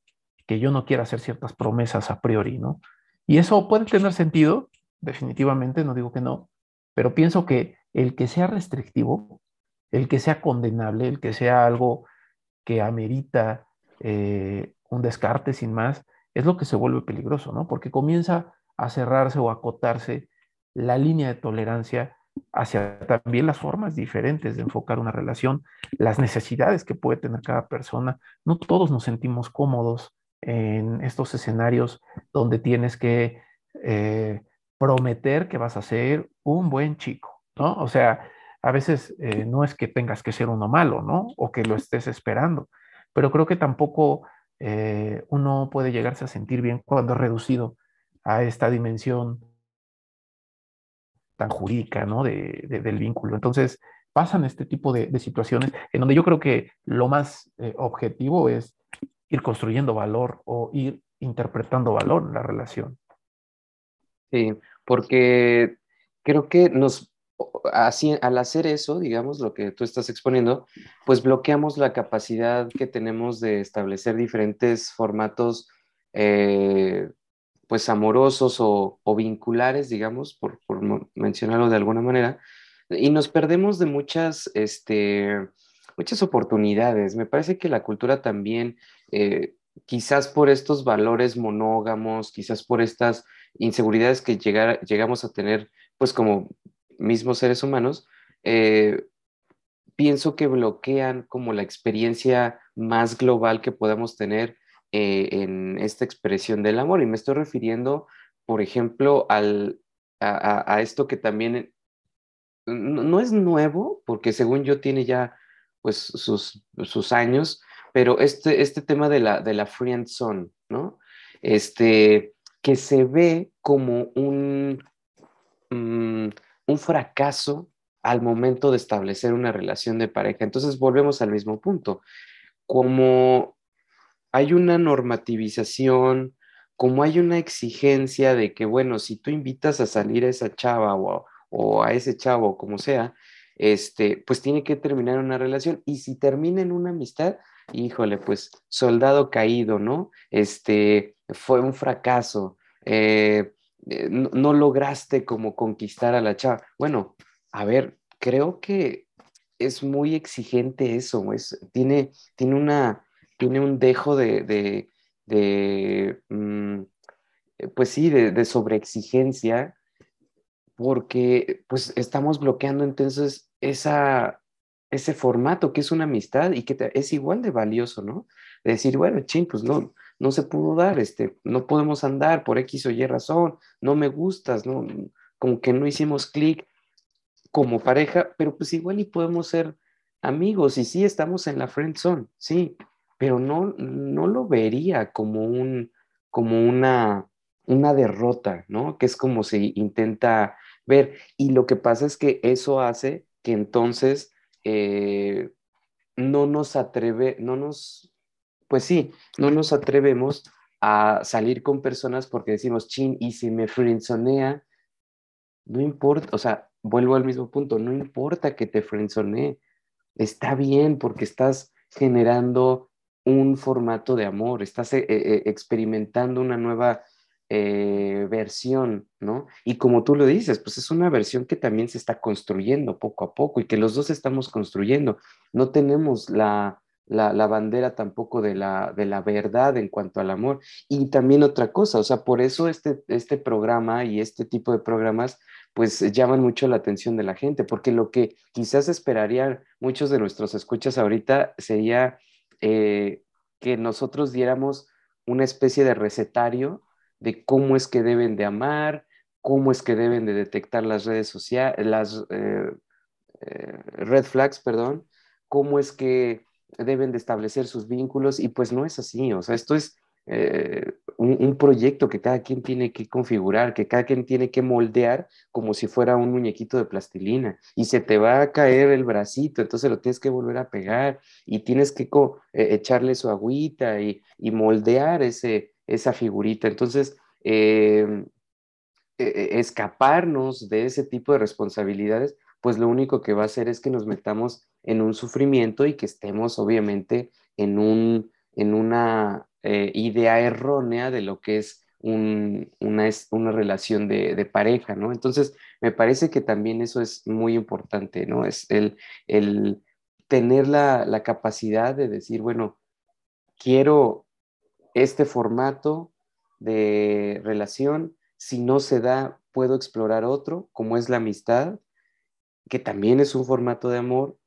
que yo no quiera hacer ciertas promesas a priori, ¿no? Y eso puede tener sentido definitivamente, no digo que no, pero pienso que el que sea restrictivo, el que sea condenable, el que sea algo que amerita eh, un descarte sin más, es lo que se vuelve peligroso, ¿no? Porque comienza a cerrarse o a acotarse la línea de tolerancia hacia también las formas diferentes de enfocar una relación, las necesidades que puede tener cada persona. No todos nos sentimos cómodos en estos escenarios donde tienes que eh, prometer que vas a ser un buen chico, ¿no? O sea, a veces eh, no es que tengas que ser uno malo, ¿no? O que lo estés esperando, pero creo que tampoco eh, uno puede llegarse a sentir bien cuando es reducido a esta dimensión tan jurídica, ¿no? De, del vínculo. Entonces, pasan este tipo de, situaciones en donde yo creo que lo más eh, objetivo es ir construyendo valor o ir interpretando valor en la relación. Sí, porque creo que nos, así, al hacer eso, digamos, lo que tú estás exponiendo, pues bloqueamos la capacidad que tenemos de establecer diferentes formatos eh, pues amorosos o, vinculares, digamos, por, mencionarlo de alguna manera, y nos perdemos de muchas, este, muchas oportunidades. Me parece que la cultura también, eh, quizás por estos valores monógamos, quizás por estas inseguridades que llegamos a tener, pues como mismos seres humanos, eh, pienso que bloquean como la experiencia más global que podamos tener eh, en esta expresión del amor. Y me estoy refiriendo, por ejemplo, al, a, esto que también no, es nuevo, porque según yo tiene ya pues sus, sus años, pero este, este tema de la, de la friend zone, ¿no? Este, que se ve como un, mm, un fracaso al momento de establecer una relación de pareja. Entonces volvemos al mismo punto. Como hay una normativización, como hay una exigencia de que, bueno, si tú invitas a salir a esa chava o, a ese chavo, como sea, este, pues tiene que terminar una relación. Y si termina en una amistad, híjole, pues soldado caído, ¿no? Este, fue un fracaso. Eh, eh, no, lograste como conquistar a la chava. Bueno, a ver, creo que es muy exigente eso, es, tiene, tiene una tiene un dejo de, mm, pues sí, de, sobreexigencia, porque pues estamos bloqueando entonces esa, ese formato que es una amistad y que es igual de valioso, ¿no? De decir, bueno, ching, pues no, no se pudo dar, este, no podemos andar por X o Y razón, no me gustas, ¿no? Como que no hicimos clic como pareja, pero pues igual y podemos ser amigos y sí estamos en la friend zone, sí, pero no, no lo vería como, un, como una, una derrota, ¿no? Que es como se intenta ver. Y lo que pasa es que eso hace que entonces eh, no nos atreve, no nos, pues sí, no nos atrevemos a salir con personas porque decimos, chin, y si me frenzonea, no importa, o sea, vuelvo al mismo punto, no importa que te frenzonee, está bien porque estás generando un formato de amor, estás eh, eh, experimentando una nueva eh, versión, ¿no? Y como tú lo dices, pues es una versión que también se está construyendo poco a poco y que los dos estamos construyendo. No tenemos la, la, bandera tampoco de la, de la verdad en cuanto al amor. Y también otra cosa, o sea, por eso este, este programa y este tipo de programas pues llaman mucho la atención de la gente, porque lo que quizás esperarían muchos de nuestros escuchas ahorita sería eh, que nosotros diéramos una especie de recetario de cómo es que deben de amar, cómo es que deben de detectar las redes sociales, las eh, eh, red flags, perdón, cómo es que deben de establecer sus vínculos y pues no es así, o sea, esto es eh, un, proyecto que cada quien tiene que configurar, que cada quien tiene que moldear como si fuera un muñequito de plastilina y se te va a caer el bracito, entonces lo tienes que volver a pegar y tienes que eh, echarle su agüita y, moldear ese, esa figurita. Entonces, em, e, e, escaparnos de ese tipo de responsabilidades, pues lo único que va a hacer es que nos metamos en un sufrimiento y que estemos obviamente en un en una eh, idea errónea de lo que es una, una, relación de, pareja, ¿no? Entonces, me parece que también eso es muy importante, ¿no? Es el, el tener la, la capacidad de decir, bueno, quiero este formato de relación, si no se da, puedo explorar otro, como es la amistad, que también es un formato de amor,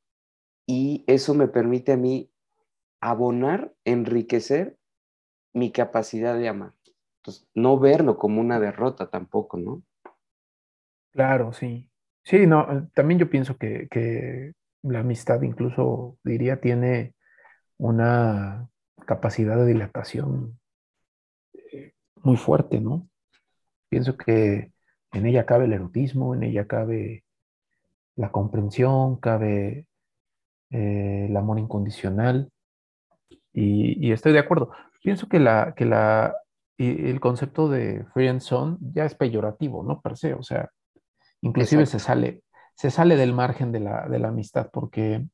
y eso me permite a mí abonar, enriquecer mi capacidad de amar. Entonces, no verlo como una derrota tampoco, ¿no? Claro, sí. Sí, no, eh, también yo pienso que, la amistad incluso, diría, tiene una capacidad de dilatación eh, muy fuerte, ¿no? Pienso que en ella cabe el erotismo, en ella cabe la comprensión, cabe eh, el amor incondicional, y, estoy de acuerdo. Pienso que la, que la, el concepto de free and son ya es peyorativo, ¿no? Per se, o sea, inclusive se sale, se sale del margen de la, de la amistad porque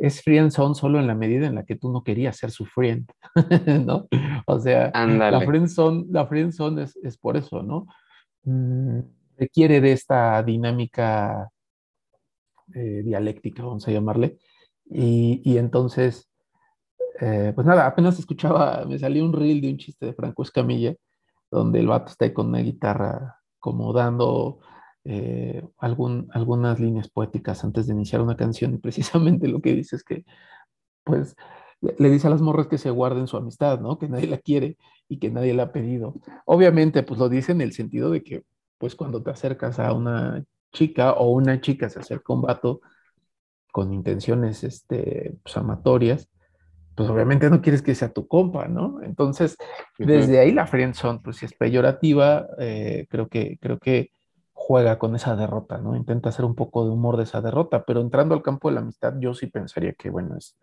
es free and son solo en la medida en la que tú no querías ser su friend, (laughs) ¿no? O sea, la friend son, la friend son es, es por eso, ¿no? Mm, requiere de esta dinámica eh, dialéctica, vamos a llamarle, y, y entonces eh, pues nada, apenas escuchaba, me salió un reel de un chiste de Franco Escamilla, donde el vato está ahí con una guitarra como dando eh, algún, algunas líneas poéticas antes de iniciar una canción y precisamente lo que dice es que, pues, le dice a las morras que se guarden su amistad, ¿no? Que nadie la quiere y que nadie la ha pedido. Obviamente, pues lo dice en el sentido de que, pues cuando te acercas a una chica o una chica se acerca a un vato con intenciones este, pues, amatorias, pues obviamente no quieres que sea tu compa, ¿no? Entonces, desde ahí la friendzone, pues si es peyorativa, eh, creo, que, creo que juega con esa derrota, ¿no? Intenta hacer un poco de humor de esa derrota, pero entrando al campo de la amistad, yo sí pensaría que, bueno, es,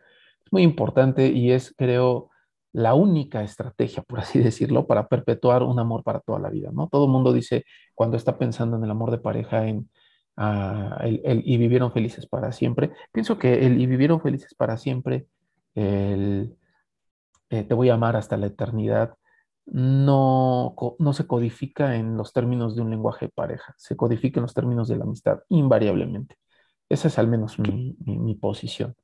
muy importante y es, creo, la única estrategia, por así (laughs) decirlo, para perpetuar un amor para toda la vida, ¿no? Todo el mundo dice, cuando está pensando en el amor de pareja, en ah, el, y vivieron felices para siempre. Pienso que el y vivieron felices para siempre el eh, te voy a amar hasta la eternidad, no, no se codifica en los términos de un lenguaje de pareja, se codifica en los términos de la amistad, invariablemente. Esa es al menos mi, posición.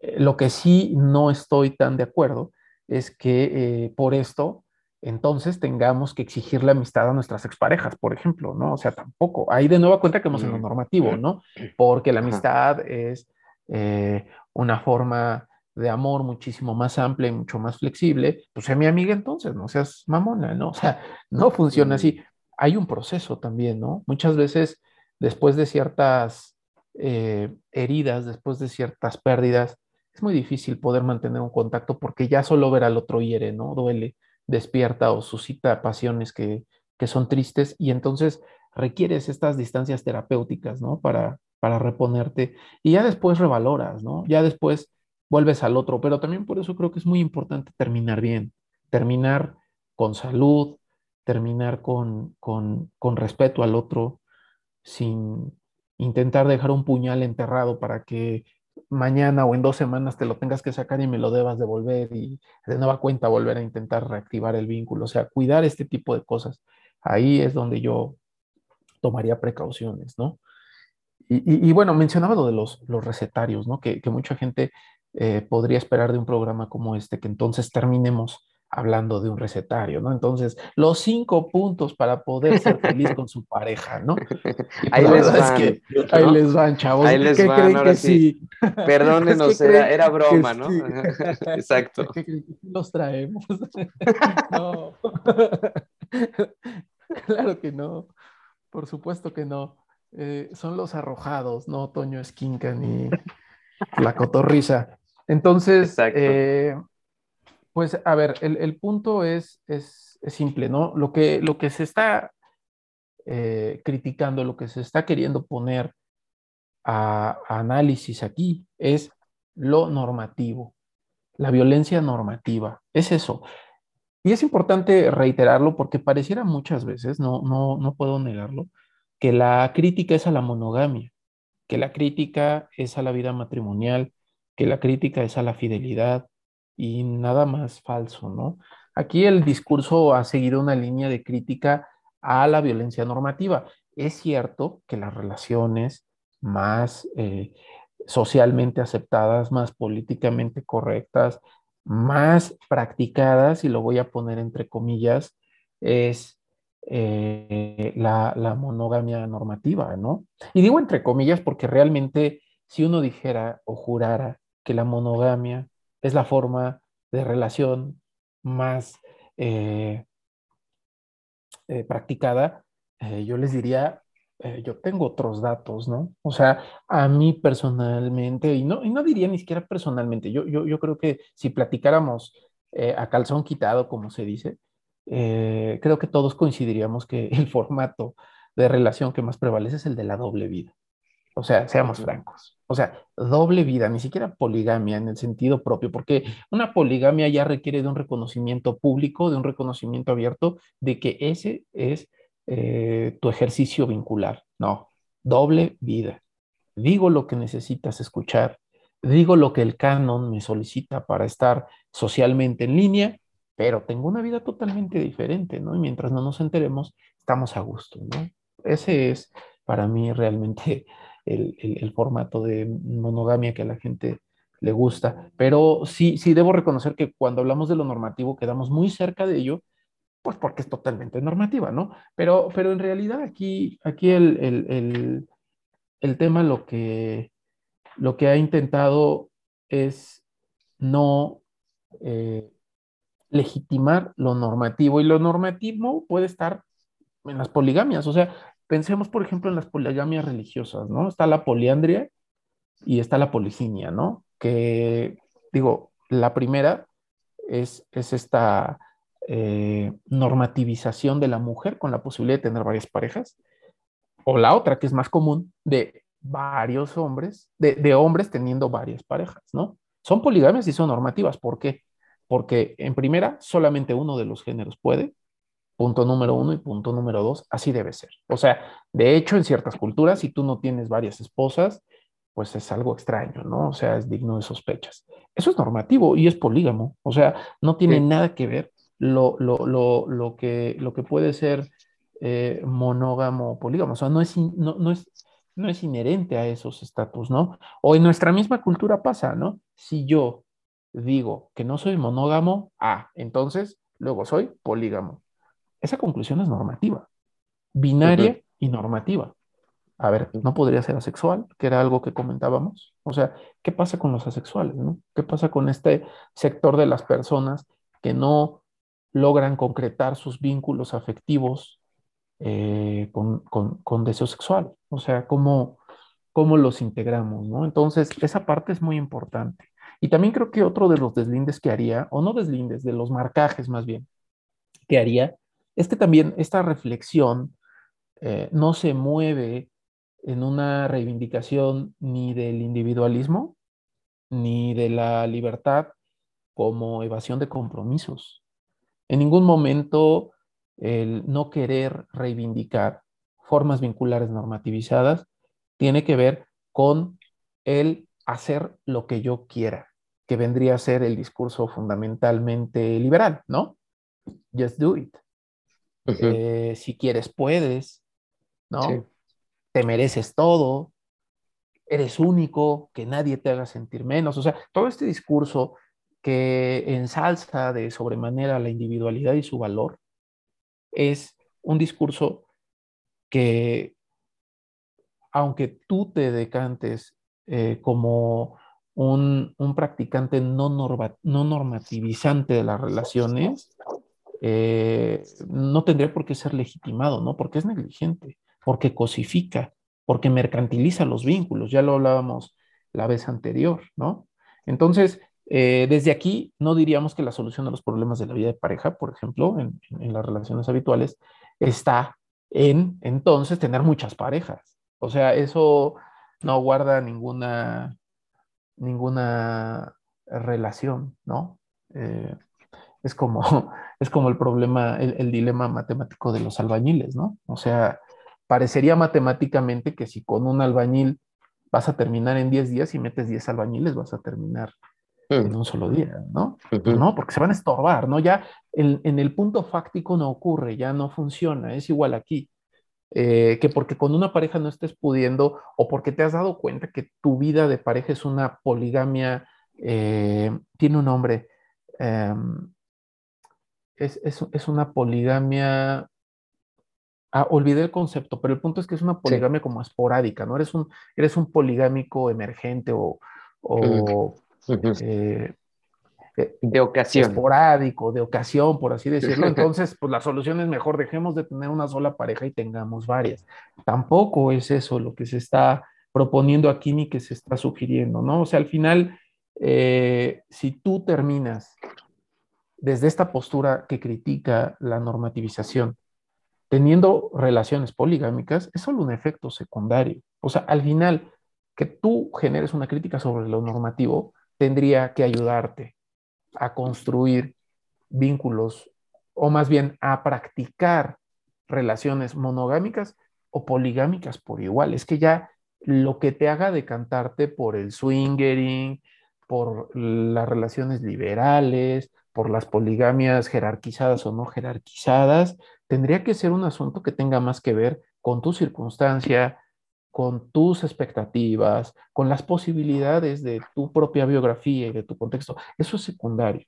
Eh, lo que sí no estoy tan de acuerdo es que eh, por esto entonces tengamos que exigir la amistad a nuestras exparejas, por ejemplo, ¿no? O sea, tampoco. Ahí de nueva cuenta que hemos en lo mm, normativo, ¿no? Porque la amistad es una forma de amor muchísimo más amplia y mucho más flexible, pues sea mi amiga entonces, no seas mamona, ¿no? (laughs) O sea, no funciona así. Hay un proceso también, ¿no? Muchas veces después de ciertas eh, heridas, después de ciertas pérdidas, es muy difícil poder mantener un contacto porque ya solo ver al otro hiere, ¿no? Duele, despierta o suscita pasiones que, que son tristes y entonces requieres estas distancias terapéuticas, ¿no? Para, para reponerte y ya después revaloras, ¿no? Ya después vuelves al otro, pero también por eso creo que es muy importante terminar bien, terminar con salud, terminar con, con, con respeto al otro, sin intentar dejar un puñal enterrado para que mañana o en dos semanas te lo tengas que sacar y me lo debas devolver y de nueva cuenta volver a intentar reactivar el vínculo. O sea, cuidar este tipo de cosas. Ahí es donde yo tomaría precauciones, ¿no? Y, bueno, mencionaba lo de los, los recetarios, ¿no? Que, que mucha gente eh, podría esperar de un programa como este que entonces terminemos hablando de un recetario, ¿no? Entonces, los cinco puntos para poder ser feliz con su pareja, ¿no? (laughs) ahí les van. que, Ahí les van, chavos. Ahí les van, ahora sí. (laughs) Perdónenos, era, era, broma, ¿no? (laughs) Exacto. los traemos. no. claro que no. Por supuesto que no. Eh, son los arrojados, no Toño Esquinca ni la cotorriza. Entonces, eh, pues a ver, el, punto es, es, simple, ¿no? Lo que, lo que se está eh, criticando, lo que se está queriendo poner a, análisis aquí es lo normativo, la violencia normativa, es eso. Y es importante reiterarlo porque pareciera muchas veces, no, no, no puedo negarlo, que la crítica es a la monogamia, que la crítica es a la vida matrimonial, que la crítica es a la fidelidad y nada más falso, ¿no? Aquí el discurso ha seguido una línea de crítica a la violencia normativa. Es cierto que las relaciones más eh, socialmente aceptadas, más políticamente correctas, más practicadas, y lo voy a poner entre comillas, es eh, la, la, monogamia normativa, ¿no? Y digo entre comillas porque realmente si uno dijera o jurara que la monogamia es la forma de relación más eh, eh, practicada, yo les diría, yo tengo otros datos, ¿no? O sea, a mí personalmente, y no, y no diría ni siquiera personalmente, yo, yo, yo creo que si platicáramos a calzón quitado, como se dice, eh, creo que todos coincidiríamos que el formato de relación que más prevalece es el de la doble vida. O sea, seamos francos. O sea, doble vida, ni siquiera poligamia en el sentido propio, porque una poligamia ya requiere de un reconocimiento público, de un reconocimiento abierto, de que ese es eh, tu ejercicio vincular. No, doble vida. Digo lo que necesitas escuchar, digo lo que el canon me solicita para estar socialmente en línea pero tengo una vida totalmente diferente, ¿no? Y mientras no nos enteremos, estamos a gusto, ¿no? Ese es para mí realmente el, formato de monogamia que a la gente le gusta, pero sí, sí debo reconocer que cuando hablamos de lo normativo quedamos muy cerca de ello, pues porque es totalmente normativa, ¿no? Pero, pero en realidad aquí, aquí el, tema lo que, lo que ha intentado es no eh, legitimar lo normativo. Y lo normativo puede estar en las poligamias, o sea, pensemos por ejemplo en las poligamias religiosas, ¿no? Está la poliandria y está la poliginia, ¿no? Que digo, la primera es, es esta eh, normativización de la mujer con la posibilidad de tener varias parejas, o la otra que es más común de varios hombres, de, de hombres teniendo varias parejas, ¿no? Son poligamias y son normativas, ¿por qué? porque en primera solamente uno de los géneros puede, punto número uno y punto número dos, así debe ser. O sea, de hecho, en ciertas culturas, si tú no tienes varias esposas, pues es algo extraño, ¿no? O sea, es digno de sospechas. Eso es normativo y es polígamo, o sea, no tiene nada que ver lo, lo, lo, lo, que, lo que puede ser eh, monógamo o polígamo, o sea, no es, no, no es, no es inherente a esos estatus, ¿no? O en nuestra misma cultura pasa, ¿no? Si yo digo que no soy monógamo, ah, entonces luego soy polígamo. Esa conclusión es normativa, binaria y normativa. A ver, ¿no podría ser asexual? Que era algo que comentábamos. O sea, ¿qué pasa con los asexuales? No? ¿Qué pasa con este sector de las personas que no logran concretar sus vínculos afectivos eh, con, con, deseo sexual? O sea, ¿cómo, ¿cómo los integramos? ¿no? Entonces, esa parte es muy importante. Y también creo que otro de los deslindes que haría, o no deslindes, de los marcajes más bien, que haría, es que también esta reflexión eh, no se mueve en una reivindicación ni del individualismo, ni de la libertad como evasión de compromisos. En ningún momento el no querer reivindicar formas vinculares normativizadas tiene que ver con el hacer lo que yo quiera que vendría a ser el discurso fundamentalmente liberal, ¿no? Just do it. Eh, si quieres, puedes, ¿no? Te mereces todo, eres único, que nadie te haga sentir menos. O sea, todo este discurso que ensalza de sobremanera la individualidad y su valor es un discurso que, aunque tú te decantes eh, como un, practicante no, no, normativizante de las relaciones, eh, no tendría por qué ser legitimado, ¿no? Porque es negligente, porque cosifica, porque mercantiliza los vínculos, ya lo hablábamos la vez anterior, ¿no? Entonces, eh, desde aquí no diríamos que la solución a los problemas de la vida de pareja, por ejemplo, en, las relaciones habituales, está en entonces tener muchas parejas. O sea, eso no guarda ninguna ninguna relación, ¿no? Eh, es, como, (laughs) es como el problema, el, dilema matemático de los albañiles, ¿no? O sea, parecería matemáticamente que si con un albañil vas a terminar en 10 días y metes 10 albañiles, vas a terminar en un solo día, ¿no? No, porque se van a estorbar, ¿no? Ya en, el punto fáctico no ocurre, ya no funciona, es igual aquí. Eh, que porque con una pareja no estés pudiendo o porque te has dado cuenta que tu vida de pareja es una poligamia, eh, tiene un nombre, em, es, es, una poligamia, ah, olvidé el concepto, pero el punto es que es una poligamia como esporádica, ¿no? Eres un, eres un poligámico emergente o, o eh, de ocasión. Esporádico, de ocasión, por así decirlo. (laughs) Entonces, pues la solución es mejor, dejemos de tener una sola pareja y tengamos varias. Tampoco es eso lo que se está proponiendo aquí ni que se está sugiriendo, ¿no? O sea, al final, eh, si tú terminas desde esta postura que critica la normativización, teniendo relaciones poligámicas, es solo un efecto secundario. O sea, al final, que tú generes una crítica sobre lo normativo, tendría que ayudarte a construir vínculos o más bien a practicar relaciones monogámicas o poligámicas por igual. Es que ya lo que te haga decantarte por el swingering, por las relaciones liberales, por las poligamias jerarquizadas o no jerarquizadas, tendría que ser un asunto que tenga más que ver con tu circunstancia, con tus expectativas, con las posibilidades de tu propia biografía y de tu contexto. Eso es secundario.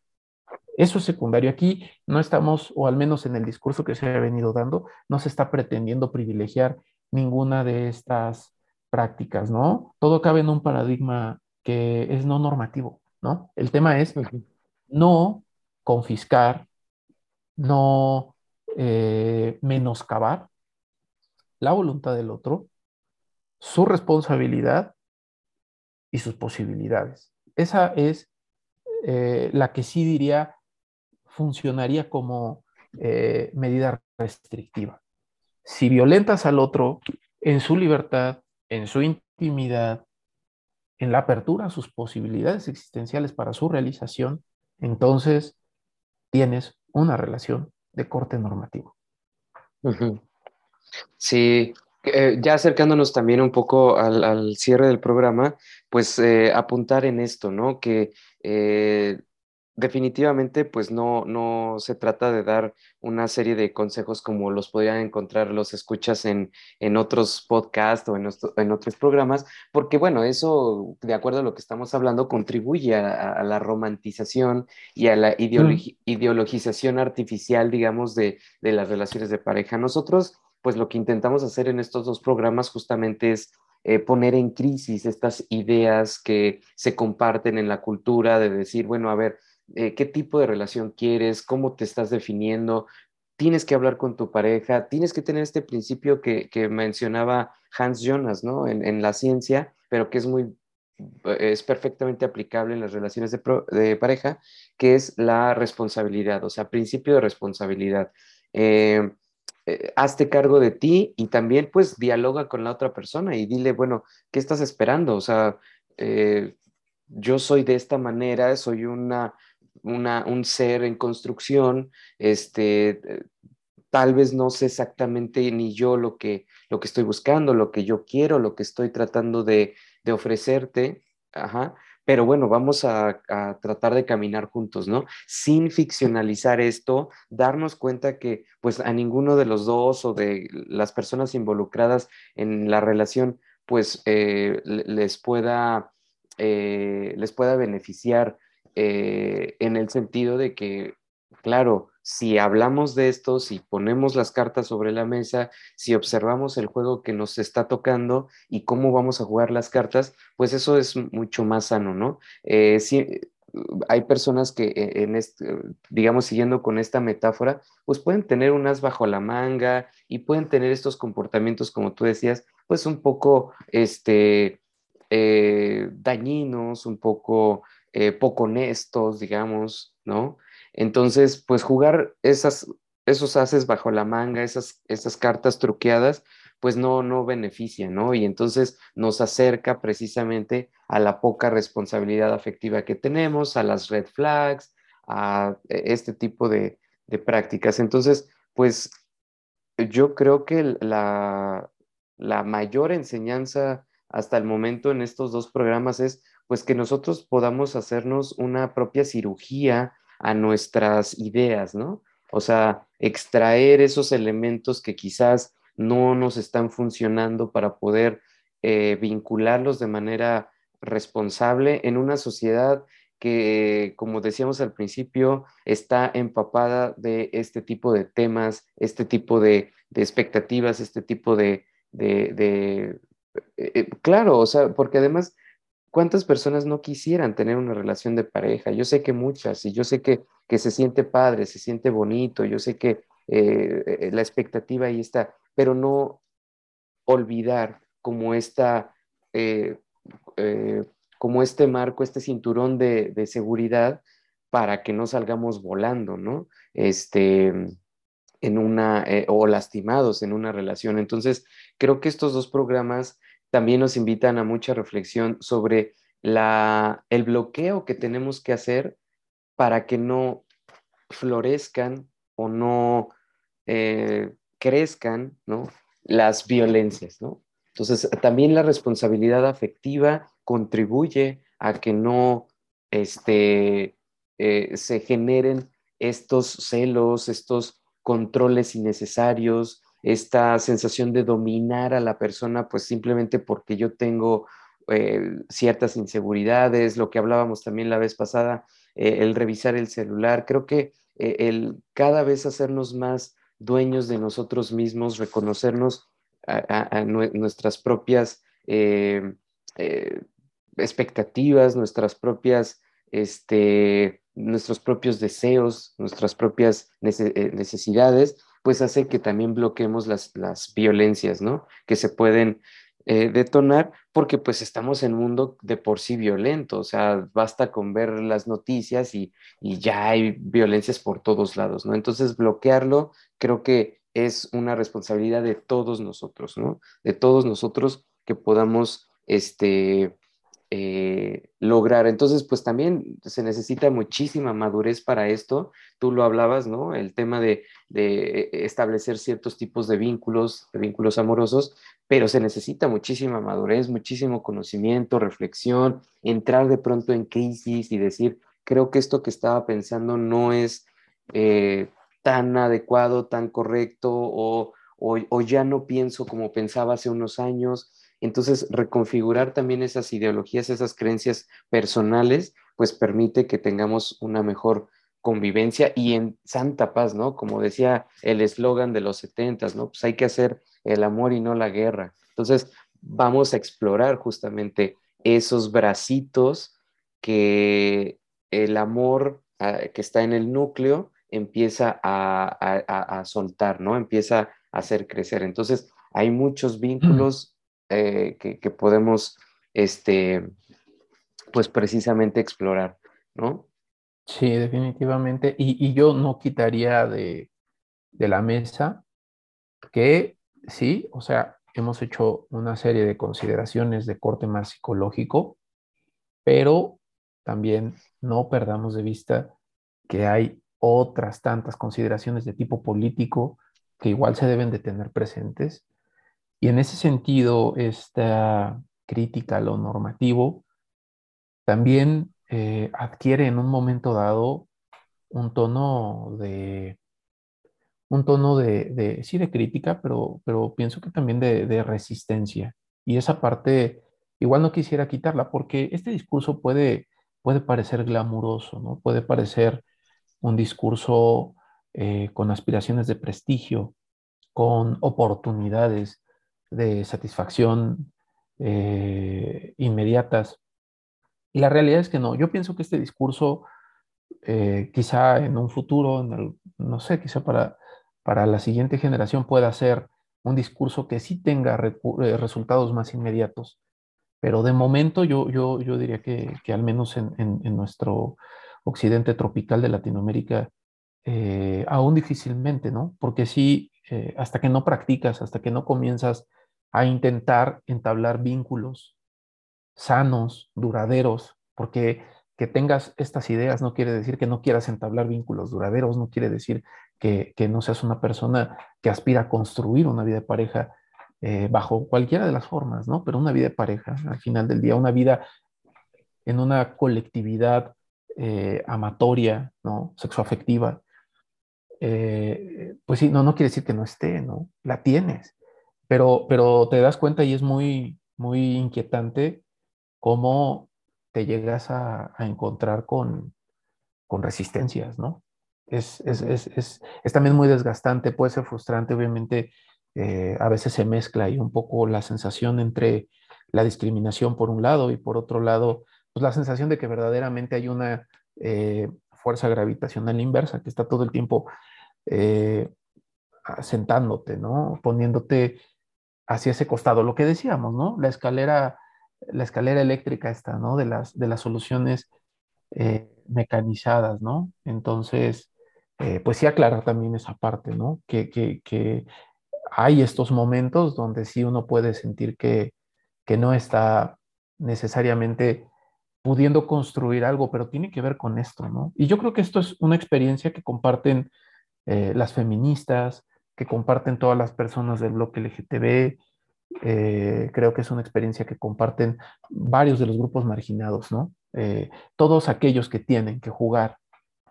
Eso es secundario. Aquí no estamos, o al menos en el discurso que se ha venido dando, no se está pretendiendo privilegiar ninguna de estas prácticas, ¿no? Todo cabe en un paradigma que es no normativo, ¿no? El tema es no confiscar, no eh, menoscabar la voluntad del otro, su responsabilidad y sus posibilidades. Esa es eh, la que sí diría funcionaría como eh, medida restrictiva. Si violentas al otro en su libertad, en su intimidad, en la apertura a sus posibilidades existenciales para su realización, entonces tienes una relación de corte normativo. Sí, eh, ya acercándonos también un poco al, cierre del programa, pues eh, apuntar en esto, ¿no? Que eh, definitivamente pues no, no se trata de dar una serie de consejos como los podrían encontrar los escuchas en, otros podcasts o en, otros programas, porque bueno, eso, de acuerdo a lo que estamos hablando, contribuye a, la romantización y a la mm. ideologización artificial, digamos, de, de las relaciones de pareja. Nosotros pues lo que intentamos hacer en estos dos programas justamente es eh, poner en crisis estas ideas que se comparten en la cultura de decir, bueno, a ver, eh, ¿qué tipo de relación quieres? ¿Cómo te estás definiendo? Tienes que hablar con tu pareja, tienes que tener este principio que, mencionaba Hans Jonas, ¿no? En, la ciencia, pero que es muy, es perfectamente aplicable en las relaciones de, de pareja, que es la responsabilidad, o sea, principio de responsabilidad. Eh, eh, hazte cargo de ti y también pues dialoga con la otra persona y dile, bueno, ¿qué estás esperando? O sea, eh, yo soy de esta manera, soy una, un ser en construcción, este, tal vez no sé exactamente ni yo lo que, lo que estoy buscando, lo que yo quiero, lo que estoy tratando de, de ofrecerte, ajá, pero bueno, vamos a, tratar de caminar juntos, ¿no? Sin ficcionalizar esto, darnos cuenta que pues a ninguno de los dos o de las personas involucradas en la relación pues eh, les pueda eh, les pueda beneficiar eh, en el sentido de que, claro, si hablamos de esto, si ponemos las cartas sobre la mesa, si observamos el juego que nos está tocando y cómo vamos a jugar las cartas, pues eso es mucho más sano, ¿no? Eh, hay personas que e, en este, digamos, siguiendo con esta metáfora, pues pueden tener un as bajo la manga y pueden tener estos comportamientos, como tú decías, pues un poco, este, eh, dañinos, un poco eh, poco honestos, digamos, ¿no? Entonces, pues jugar esas, esos haces bajo la manga, esas, esas cartas truqueadas, pues no, no beneficia, ¿no? Y entonces nos acerca precisamente a la poca responsabilidad afectiva que tenemos, a las red flags, a e, este tipo de, prácticas. Entonces, pues yo creo que la, la mayor enseñanza hasta el momento en estos dos programas es pues que nosotros podamos hacernos una propia cirugía a nuestras ideas, ¿no? O sea, extraer esos elementos que quizás no nos están funcionando para poder eh, vincularlos de manera responsable en una sociedad que, como decíamos al principio, está empapada de este tipo de temas, este tipo de, expectativas, este tipo de, eh, eh, claro, o sea, porque además, ¿cuántas personas no quisieran tener una relación de pareja? Yo sé que muchas, y yo sé que, que se siente padre, se siente bonito, yo sé que eh, la expectativa ahí está, pero no olvidar como esta como este marco, este cinturón de, seguridad para que no salgamos volando, ¿no? Este, en una, eh, o lastimados en una relación. Entonces, creo que estos dos programas también nos invitan a mucha reflexión sobre la, el bloqueo que tenemos que hacer para que no florezcan o no eh, crezcan, ¿no? Las violencias, ¿no? Entonces, también la responsabilidad afectiva contribuye a que no este, eh, se generen estos celos, estos controles innecesarios, esta sensación de dominar a la persona, pues simplemente porque yo tengo eh, ciertas inseguridades, lo que hablábamos también la vez pasada, eh, el revisar el celular. Creo que el cada vez hacernos más dueños de nosotros mismos, reconocernos a, nuestras propias eh, eh, expectativas, nuestras propias, este, nuestros propios deseos, nuestras propias eh, necesidades, pues hace que también bloqueemos las, las violencias, ¿no? Que se pueden detonar porque pues estamos en un mundo de por sí violento, o sea, basta con ver las noticias y, y ya hay violencias por todos lados, ¿no? Entonces, bloquearlo creo que es una responsabilidad de todos nosotros, ¿no? De todos nosotros que podamos este, eh, lograr. Entonces, pues también se necesita muchísima madurez para esto. Tú lo hablabas, ¿no? El tema de, de establecer ciertos tipos de vínculos, de vínculos amorosos, pero se necesita muchísima madurez, muchísimo conocimiento, reflexión, entrar de pronto en crisis y decir, creo que esto que estaba pensando no es... Eh, tan adecuado, tan correcto o, ya no pienso como pensaba hace unos años. Entonces, reconfigurar también esas ideologías, esas creencias personales, pues permite que tengamos una mejor convivencia y en santa paz, ¿no? Como decía el eslogan de los setentas, ¿no? Pues hay que hacer el amor y no la guerra. Entonces, vamos a explorar justamente esos bracitos que el amor ah, que está en el núcleo empieza a, soltar, ¿no? Empieza a hacer crecer. Entonces, hay muchos vínculos eh, que, podemos, este, pues precisamente explorar, ¿no? Sí, definitivamente. Y, yo no quitaría de, de la mesa que sí, o sea, hemos hecho una serie de consideraciones de corte más psicológico, pero también no perdamos de vista que hay otras tantas consideraciones de tipo político que igual se deben de tener presentes. Y en ese sentido, esta crítica a lo normativo también eh, adquiere en un momento dado un tono de, un tono de, sí, de crítica, pero, pero pienso que también de, resistencia. Y esa parte igual no quisiera quitarla, porque este discurso puede, puede parecer glamuroso, ¿no? Puede parecer un discurso eh, con aspiraciones de prestigio, con oportunidades de satisfacción eh, inmediatas. Y la realidad es que no. Yo pienso que este discurso, eh, quizá en un futuro, no sé, quizá para, para la siguiente generación pueda ser un discurso que sí tenga resultados más inmediatos. Pero de momento yo, yo, yo diría que, al menos en, en nuestro occidente tropical de Latinoamérica, eh, aún difícilmente, ¿no? Porque sí, eh, hasta que no practicas, hasta que no comienzas a intentar entablar vínculos sanos, duraderos, porque que tengas estas ideas no quiere decir que no quieras entablar vínculos duraderos, no quiere decir que, no seas una persona que aspira a construir una vida de pareja eh, bajo cualquiera de las formas, ¿no? Pero una vida de pareja, al final del día, una vida en una colectividad eh, amatoria, ¿no? Sexoafectiva, eh, pues sí, no, no quiere decir que no esté, ¿no? La tienes, pero, pero te das cuenta y es muy, muy inquietante cómo te llegas a, encontrar con, con, resistencias, ¿no? Es, es, es, es, también muy desgastante, puede ser frustrante, obviamente eh, a veces se mezcla y un poco la sensación entre la discriminación por un lado y por otro lado, pues la sensación de que verdaderamente hay una eh, fuerza gravitacional inversa que está todo el tiempo eh, sentándote, ¿no? Poniéndote hacia ese costado. Lo que decíamos, ¿no? La escalera, la escalera eléctrica está, ¿no? De las, de las soluciones eh, mecanizadas, ¿no? Entonces, pues sí aclarar también esa parte, ¿no? Que, que, que, hay estos momentos donde sí uno puede sentir que, que no está necesariamente pudiendo construir algo, pero tiene que ver con esto, ¿no? Y yo creo que esto es una experiencia que comparten eh, las feministas, que comparten todas las personas del bloque LGTB. Eh, creo que es una experiencia que comparten varios de los grupos marginados, ¿no? Eh, todos aquellos que tienen que jugar,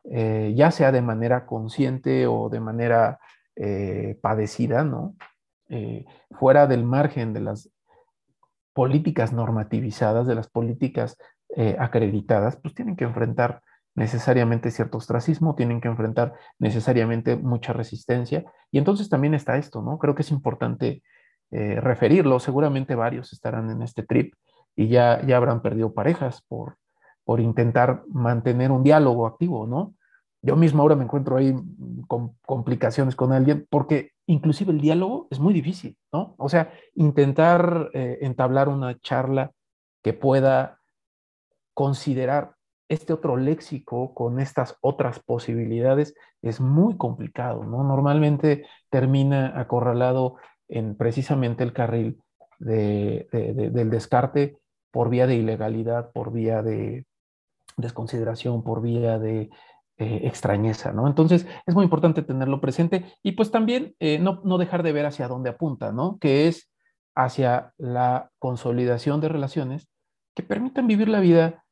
ya sea de manera consciente o de manera padecida, ¿no? fuera del margen de las políticas normativizadas, de las políticas eh, acreditadas, pues tienen que enfrentar necesariamente cierto ostracismo, tienen que enfrentar necesariamente mucha resistencia. Y entonces también está esto, ¿no? Creo que es importante eh, referirlo. Seguramente varios estarán en este trip y ya, ya habrán perdido parejas por, por intentar mantener un diálogo activo, ¿no? Yo mismo ahora me encuentro ahí con complicaciones con alguien porque inclusive el diálogo es muy difícil, ¿no? O sea, intentar eh, entablar una charla que pueda considerar este otro léxico con estas otras posibilidades es muy complicado, ¿no? Normalmente termina acorralado en precisamente el carril del descarte por vía de ilegalidad, por vía de desconsideración, por vía de eh, extrañeza, ¿no? Entonces es muy importante tenerlo presente y pues también eh, no, no dejar de ver hacia dónde apunta, ¿no? Que es hacia la consolidación de relaciones que permitan vivir la vida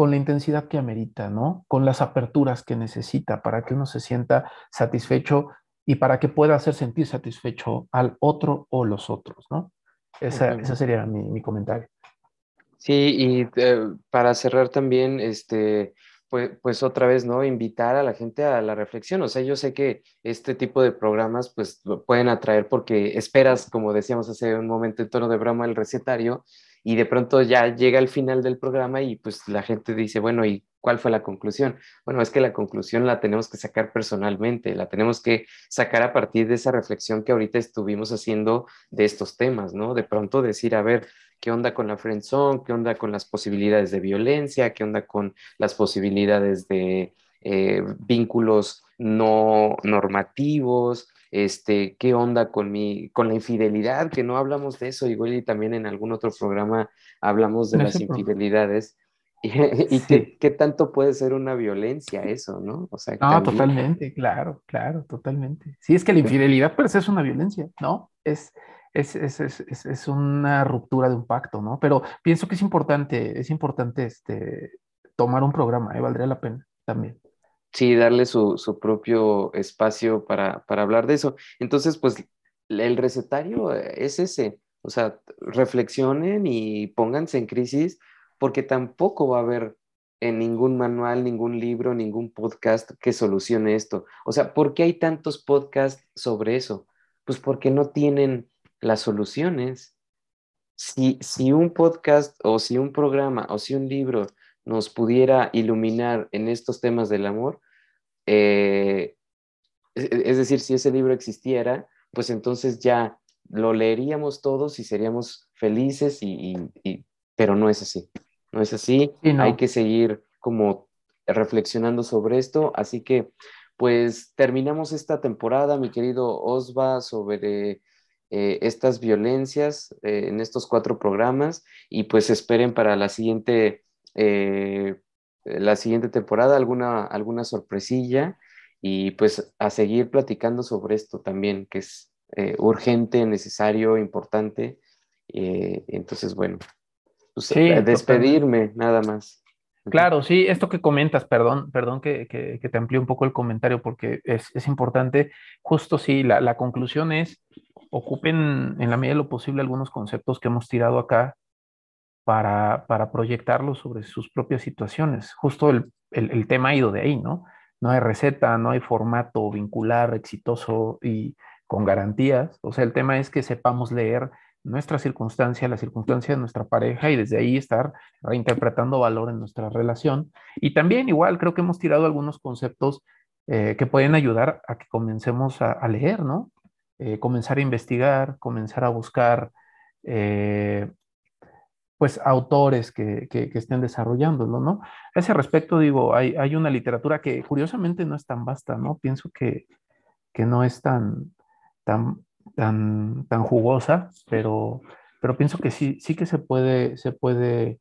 con la intensidad que amerita, ¿no? Con las aperturas que necesita para que uno se sienta satisfecho y para que pueda hacer sentir satisfecho al otro o los otros, ¿no? Esa, ese sería mi, mi, comentario. Sí, y eh, para cerrar también, este, pues, pues, otra vez, ¿no? Invitar a la gente a la reflexión. O sea, yo sé que este tipo de programas, pues, pueden atraer porque esperas, como decíamos hace un momento en tono de broma, el recetario, y de pronto ya llega el final del programa y pues la gente dice, bueno, ¿y cuál fue la conclusión? Bueno, es que la conclusión la tenemos que sacar personalmente, la tenemos que sacar a partir de esa reflexión que ahorita estuvimos haciendo de estos temas, ¿no? De pronto decir, a ver, ¿qué onda con la friendzone? ¿Qué onda con las posibilidades de violencia? ¿Qué onda con las posibilidades de eh, vínculos no normativos? Este, qué onda con mi, con la infidelidad, que no hablamos de eso, igual y también en algún otro programa hablamos de las infidelidades. (laughs) Y, qué, tanto puede ser una violencia eso, ¿no? O sea, no, totalmente, claro, claro, totalmente. Sí, es que la infidelidad pues es una violencia, ¿no? Es, es, es, es, es, una ruptura de un pacto, ¿no? Pero pienso que es importante, es importante este, tomar un programa, ¿eh? valdría la pena también sí, darle su, propio espacio para, hablar de eso. Entonces, pues el recetario es ese, o sea, reflexionen y pónganse en crisis porque tampoco va a haber en ningún manual, ningún libro, ningún podcast que solucione esto. O sea, ¿por qué hay tantos podcasts sobre eso? Pues porque no tienen las soluciones. Si, si un podcast o si un programa o si un libro nos pudiera iluminar en estos temas del amor, eh, es decir, si ese libro existiera, pues entonces ya lo leeríamos todos y seríamos felices, y, pero no es así. No es así. Hay que seguir como reflexionando sobre esto. Así que, pues terminamos esta temporada, mi querido Osva, sobre eh, estas violencias eh, en estos cuatro programas y pues esperen para la siguiente eh, la siguiente temporada, alguna, alguna sorpresilla y pues a seguir platicando sobre esto también, que es eh, urgente, necesario, importante. Eh, entonces, bueno, pues, despedirme nada más. Claro, sí, esto que comentas, perdón, perdón que, que, te amplíe un poco el comentario porque es, es importante. Justo sí, la, la, conclusión es, ocupen en la medida de lo posible algunos conceptos que hemos tirado acá para, para proyectarlos sobre sus propias situaciones. Justo el, el, el tema ha ido de ahí, ¿no? No hay receta, no hay formato vincular exitoso y con garantías. O sea, el tema es que sepamos leer nuestra circunstancia, la circunstancia de nuestra pareja y desde ahí estar reinterpretando valor en nuestra relación. Y también igual creo que hemos tirado algunos conceptos eh, que pueden ayudar a que comencemos a, leer, ¿no? Eh, comenzar a investigar, comenzar a buscar, eh, pues, autores que, que, estén desarrollándolo, ¿no? A ese respecto, digo, hay, hay, una literatura que curiosamente no es tan vasta, ¿no? Pienso que, que no es tan, tan, tan, tan jugosa, pero, pero pienso que sí, sí que se puede, se puede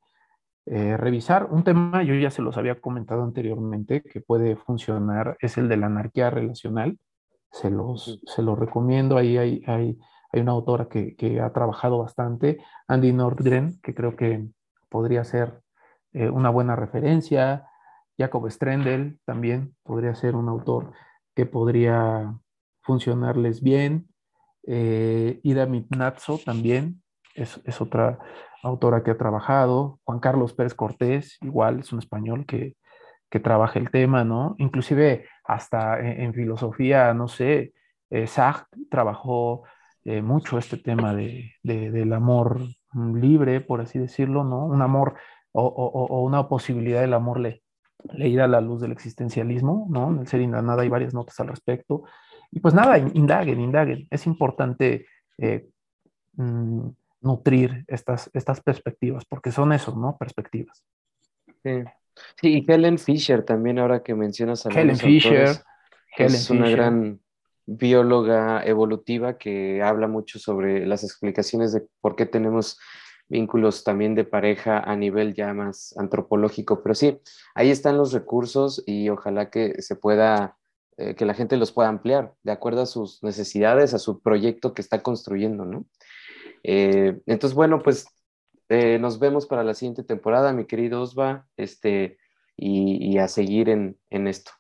eh, revisar. Un tema, yo ya se los había comentado anteriormente, que puede funcionar, es el de la anarquía relacional. Se los, se los recomiendo. Ahí hay, hay, hay una autora que, que, ha trabajado bastante, Andy Nordgren, que creo que podría ser eh, una buena referencia. Jacob Strendel también podría ser un autor que podría funcionarles bien. Eh, Ida Mitnazzo también es, es, otra autora que ha trabajado. Juan Carlos Pérez Cortés, igual, es un español que, que trabaja el tema, ¿no? Inclusive hasta en, filosofía, no sé, eh, trabajó eh, mucho este tema de, de, del amor libre, por así decirlo, ¿no? Un amor o, o, o una posibilidad del amor le, leída a la luz del existencialismo, ¿no? En el ser y nada hay varias notas al respecto. Y pues nada, indaguen, indaguen. Es importante eh, mm, nutrir estas, estas perspectivas, porque son eso, ¿no? Perspectivas. Sí. sí, y Helen Fisher también, ahora que mencionas a Helen Fisher. es una gran bióloga evolutiva que habla mucho sobre las explicaciones de por qué tenemos vínculos también de pareja a nivel ya más antropológico. Pero sí, ahí están los recursos y ojalá que se pueda eh, que la gente los pueda ampliar de acuerdo a sus necesidades, a su proyecto que está construyendo, ¿no? Eh, entonces, bueno, pues eh, nos vemos para la siguiente temporada, mi querido Osva, este, y, a seguir en, en esto.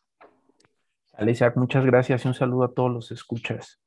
Alicia, muchas gracias y un saludo a todos los escuchas.